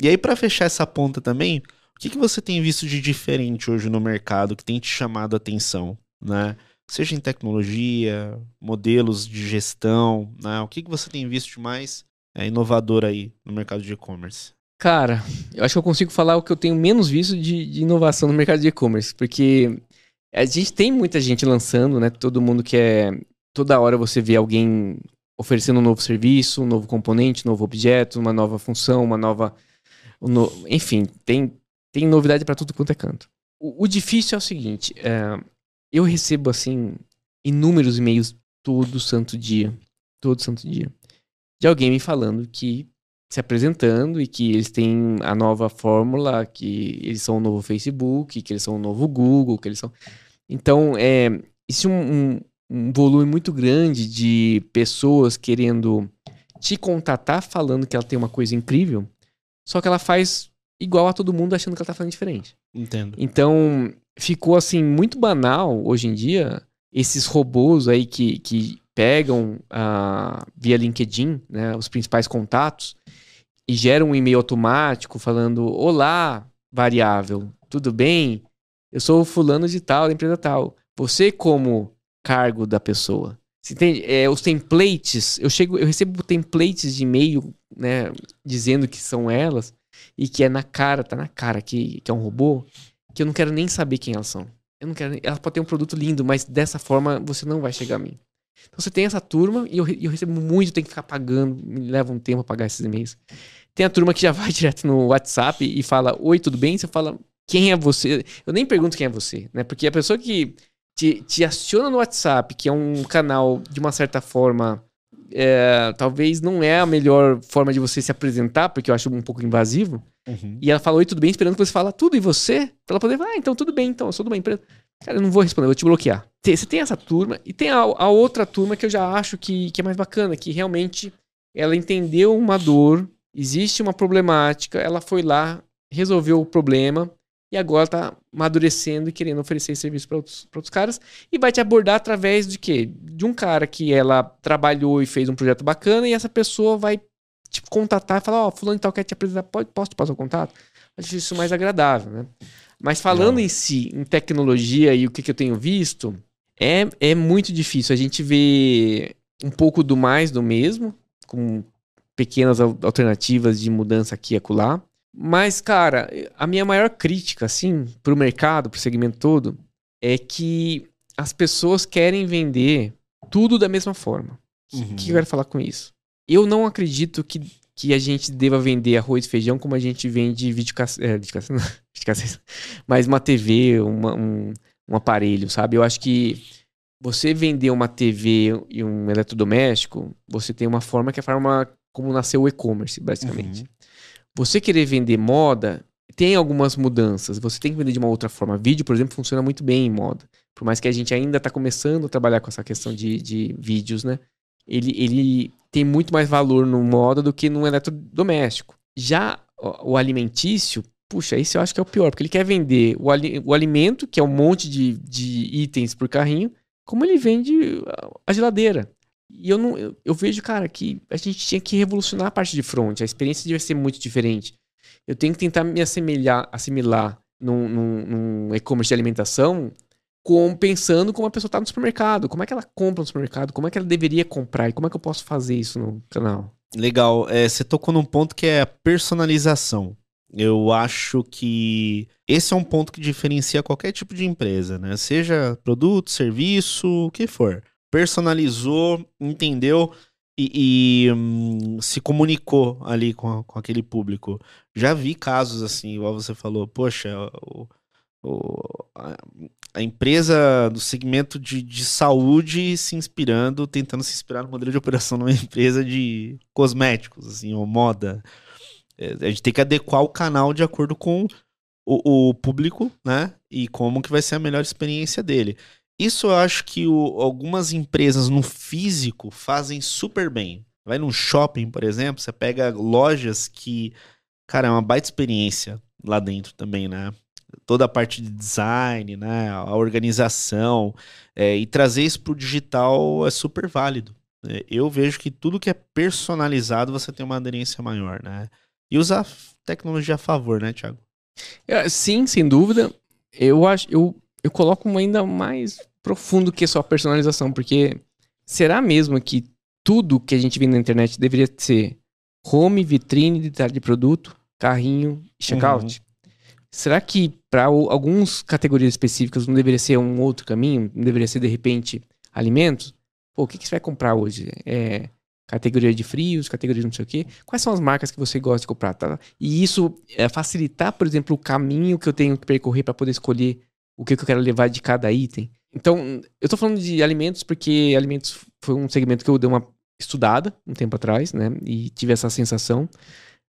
[SPEAKER 1] E aí, para fechar essa ponta também, o que, que você tem visto de diferente hoje no mercado que tem te chamado a atenção, né? Seja em tecnologia, modelos de gestão, né? O que, que você tem visto de mais é, inovador aí no mercado de e-commerce?
[SPEAKER 2] Cara, eu acho que eu consigo falar o que eu tenho menos visto de, de inovação no mercado de e-commerce, porque a gente tem muita gente lançando, né? Todo mundo quer. Toda hora você vê alguém oferecendo um novo serviço, um novo componente, um novo objeto, uma nova função, uma nova. Um no... Enfim, tem, tem novidade para tudo quanto é canto. O, o difícil é o seguinte: é, eu recebo, assim, inúmeros e-mails todo santo dia. Todo santo dia. De alguém me falando que se apresentando e que eles têm a nova fórmula, que eles são o novo Facebook, que eles são o novo Google, que eles são. Então, é, existe um, um, um volume muito grande de pessoas querendo te contatar falando que ela tem uma coisa incrível, só que ela faz igual a todo mundo achando que ela tá fazendo diferente.
[SPEAKER 1] Entendo.
[SPEAKER 2] Então, ficou assim muito banal hoje em dia esses robôs aí que, que pegam uh, via LinkedIn, né, os principais contatos e gera um e-mail automático falando: Olá, variável, tudo bem? Eu sou o fulano de tal, da empresa tal. Você, como cargo da pessoa. Você entende? É, os templates, eu chego, eu recebo templates de e-mail, né, dizendo que são elas, e que é na cara, tá na cara que, que é um robô, que eu não quero nem saber quem elas são. Eu não quero. Ela pode ter um produto lindo, mas dessa forma você não vai chegar a mim. Então você tem essa turma e eu, eu recebo muito, tenho que ficar pagando, me leva um tempo a pagar esses e-mails. Tem a turma que já vai [laughs] direto no WhatsApp e fala: Oi, tudo bem? Você fala: Quem é você? Eu nem pergunto quem é você, né? Porque a pessoa que te, te aciona no WhatsApp, que é um canal de uma certa forma. É, talvez não é a melhor forma de você se apresentar, porque eu acho um pouco invasivo. Uhum. E ela fala, oi, tudo bem? Esperando que você fala tudo, e você? Pra ela poder falar, ah, então tudo bem, então, eu sou de uma empresa. Cara, eu não vou responder, eu vou te bloquear. Você tem essa turma, e tem a, a outra turma que eu já acho que, que é mais bacana, que realmente ela entendeu uma dor existe uma problemática, ela foi lá, resolveu o problema, e agora tá amadurecendo e querendo oferecer serviço para outros, outros caras. E vai te abordar através de quê? De um cara que ela trabalhou e fez um projeto bacana e essa pessoa vai te contatar e falar: Ó, oh, Fulano e tal quer te apresentar, pode, posso te passar o contato? Acho isso mais agradável, né? Mas falando Não. em si, em tecnologia e o que, que eu tenho visto, é, é muito difícil. A gente vê um pouco do mais do mesmo, com pequenas alternativas de mudança aqui e acolá. Mas, cara, a minha maior crítica, assim, pro mercado, pro segmento todo, é que as pessoas querem vender tudo da mesma forma. O uhum. que, que eu quero falar com isso? Eu não acredito que, que a gente deva vender arroz e feijão como a gente vende videocassete, é, videocassete, [laughs] mas uma TV, uma, um, um aparelho, sabe? Eu acho que você vender uma TV e um eletrodoméstico, você tem uma forma que é a forma como nasceu o e-commerce, basicamente. Uhum. Você querer vender moda, tem algumas mudanças. Você tem que vender de uma outra forma. Vídeo, por exemplo, funciona muito bem em moda. Por mais que a gente ainda está começando a trabalhar com essa questão de, de vídeos, né? Ele, ele tem muito mais valor no moda do que no eletrodoméstico. Já o, alimentício, puxa, esse eu acho que é o pior, porque ele quer vender o, ali, o alimento, que é um monte de, de itens por carrinho, como ele vende a geladeira. E eu não eu, eu, vejo, cara, que a gente tinha que revolucionar a parte de front. A experiência devia ser muito diferente. Eu tenho que tentar me assemelhar, assimilar num, num, num e-commerce de alimentação com, pensando como a pessoa está no supermercado. Como é que ela compra no supermercado? Como é que ela deveria comprar? E como é que eu posso fazer isso no canal?
[SPEAKER 1] Legal. É, você tocou num ponto que é a personalização. Eu acho que esse é um ponto que diferencia qualquer tipo de empresa, né? Seja produto, serviço, o que for personalizou, entendeu e, e hum, se comunicou ali com, com aquele público. Já vi casos assim, igual você falou, poxa, o, o, a, a, empresa do segmento de, de saúde se inspirando, tentando se inspirar no modelo de operação numa [laughs] empresa de cosméticos, assim, ou moda. É, a gente tem que adequar o canal de acordo com o, o público, né? E como que vai ser a melhor experiência dele. Isso eu acho que o, algumas empresas no físico fazem super bem. Vai num shopping, por exemplo, você pega lojas que, cara, é uma baita experiência lá dentro também, né? Toda a parte de design, né? A organização. É, e trazer isso pro digital é super válido. É, eu vejo que tudo que é personalizado você tem uma aderência maior, né? E usar tecnologia a favor, né, Thiago?
[SPEAKER 2] É, sim, sem dúvida. Eu acho, eu, eu coloco ainda mais profundo que só personalização, porque será mesmo que tudo que a gente vê na internet deveria ser home, vitrine, detalhe de produto, carrinho e checkout? Uhum. Será que para algumas categorias específicas não deveria ser um outro caminho? Não deveria ser, de repente, alimentos? Pô, o que, que você vai comprar hoje? É categoria de frios, categoria de não sei o quê. Quais são as marcas que você gosta de comprar? Tá? E isso é facilitar, por exemplo, o caminho que eu tenho que percorrer para poder escolher o que, que eu quero levar de cada item. Então, eu tô falando de alimentos porque alimentos foi um segmento que eu dei uma estudada um tempo atrás, né? E tive essa sensação.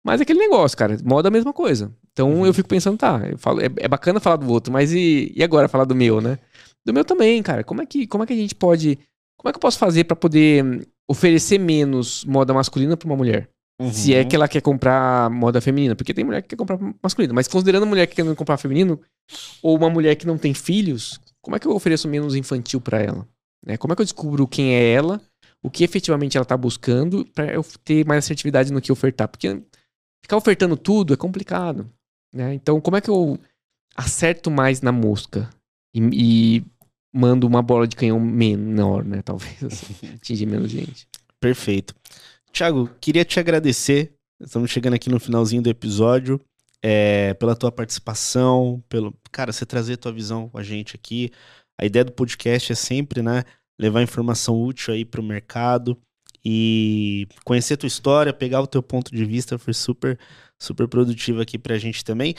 [SPEAKER 2] Mas é aquele negócio, cara, moda é a mesma coisa. Então uhum. eu fico pensando, tá, eu falo, é, é, bacana falar do outro, mas e, e agora falar do meu, né? Do meu também, cara. Como é que, como é que a gente pode. Como é que eu posso fazer para poder oferecer menos moda masculina para uma mulher? Uhum. Se é que ela quer comprar moda feminina. Porque tem mulher que quer comprar masculina. Mas considerando a mulher que quer comprar feminino, ou uma mulher que não tem filhos, como é que eu ofereço menos infantil para ela? Né? Como é que eu descubro quem é ela, o que efetivamente ela tá buscando, para eu ter mais assertividade no que ofertar? Porque ficar ofertando tudo é complicado. Né? Então, como é que eu acerto mais na mosca e, e mando uma bola de canhão menor, né? Talvez assim, [laughs] atingir menos gente.
[SPEAKER 1] Perfeito. Tiago, queria te agradecer. Estamos chegando aqui no finalzinho do episódio é, pela tua participação, pelo cara, você trazer tua visão com a gente aqui. A ideia do podcast é sempre, né, levar informação útil aí para o mercado e conhecer tua história, pegar o teu ponto de vista, foi super, super produtivo aqui para a gente também.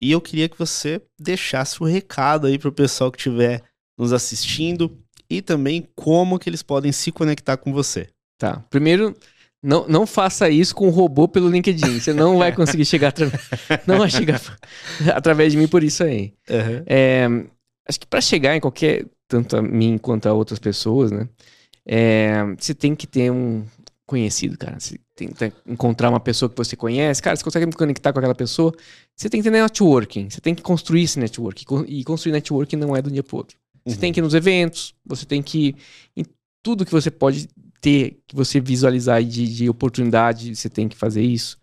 [SPEAKER 1] E eu queria que você deixasse o um recado aí para o pessoal que estiver nos assistindo e também como que eles podem se conectar com você.
[SPEAKER 2] Tá. Primeiro, não, não faça isso com o robô pelo LinkedIn. Você não vai conseguir chegar através. [laughs] Não vai chegar através de mim por isso aí. Uhum. É, acho que para chegar em qualquer. Tanto a mim quanto a outras pessoas, né? É, você tem que ter um conhecido, cara. Você tenta encontrar uma pessoa que você conhece, cara, você consegue me conectar com aquela pessoa. Você tem que ter networking, você tem que construir esse networking. E construir networking não é do dia pro outro. Você uhum. tem que ir nos eventos, você tem que ir em tudo que você pode ter, que você visualizar de, de oportunidade, você tem que fazer isso.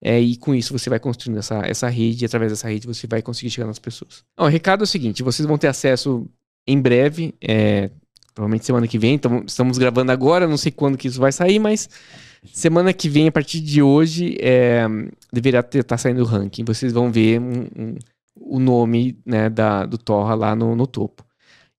[SPEAKER 2] É, e com isso você vai construindo essa, essa rede, e através dessa rede você vai conseguir chegar nas pessoas. o recado é o seguinte: vocês vão ter acesso em breve, é, provavelmente semana que vem, então estamos gravando agora, não sei quando que isso vai sair, mas semana que vem, a partir de hoje, é, deverá estar tá saindo o ranking. Vocês vão ver um, um, o nome né, da, do Torra lá no, no topo.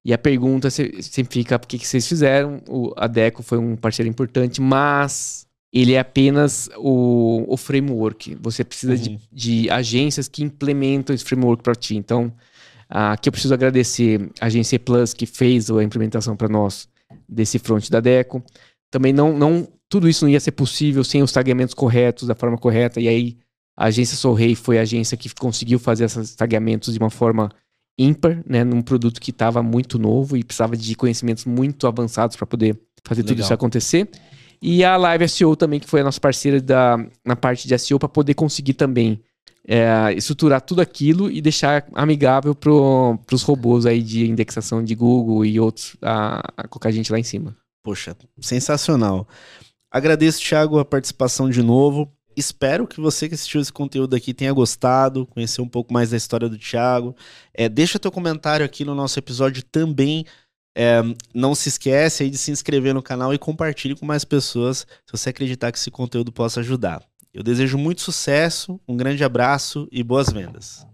[SPEAKER 2] E a pergunta sempre fica: por que, que vocês fizeram? O, a Deco foi um parceiro importante, mas ele é apenas o, o framework. Você precisa uhum. de, de, agências que implementam esse framework para ti. Então, aqui eu preciso agradecer a agência Plus que fez a implementação para nós desse front da Deco. Também não, não tudo isso não ia ser possível sem os tagueamentos corretos, da forma correta. E aí a agência Sorrei foi a agência que conseguiu fazer esses tagueamentos de uma forma ímpar, né, num produto que estava muito novo e precisava de conhecimentos muito avançados para poder fazer Legal. tudo isso acontecer. E a Live SEO também, que foi a nossa parceira da, na parte de SEO, para poder conseguir também é, estruturar tudo aquilo e deixar amigável para os robôs aí de indexação de Google e outros a, a colocar a gente lá em cima.
[SPEAKER 1] Poxa, sensacional. Agradeço, Thiago, a participação de novo. Espero que você que assistiu esse conteúdo aqui tenha gostado, conhecer um pouco mais da história do Thiago. É, deixa teu comentário aqui no nosso episódio também. É, não se esquece aí de se inscrever no canal e compartilhe com mais pessoas se você acreditar que esse conteúdo possa ajudar. Eu desejo muito sucesso, um grande abraço e boas vendas.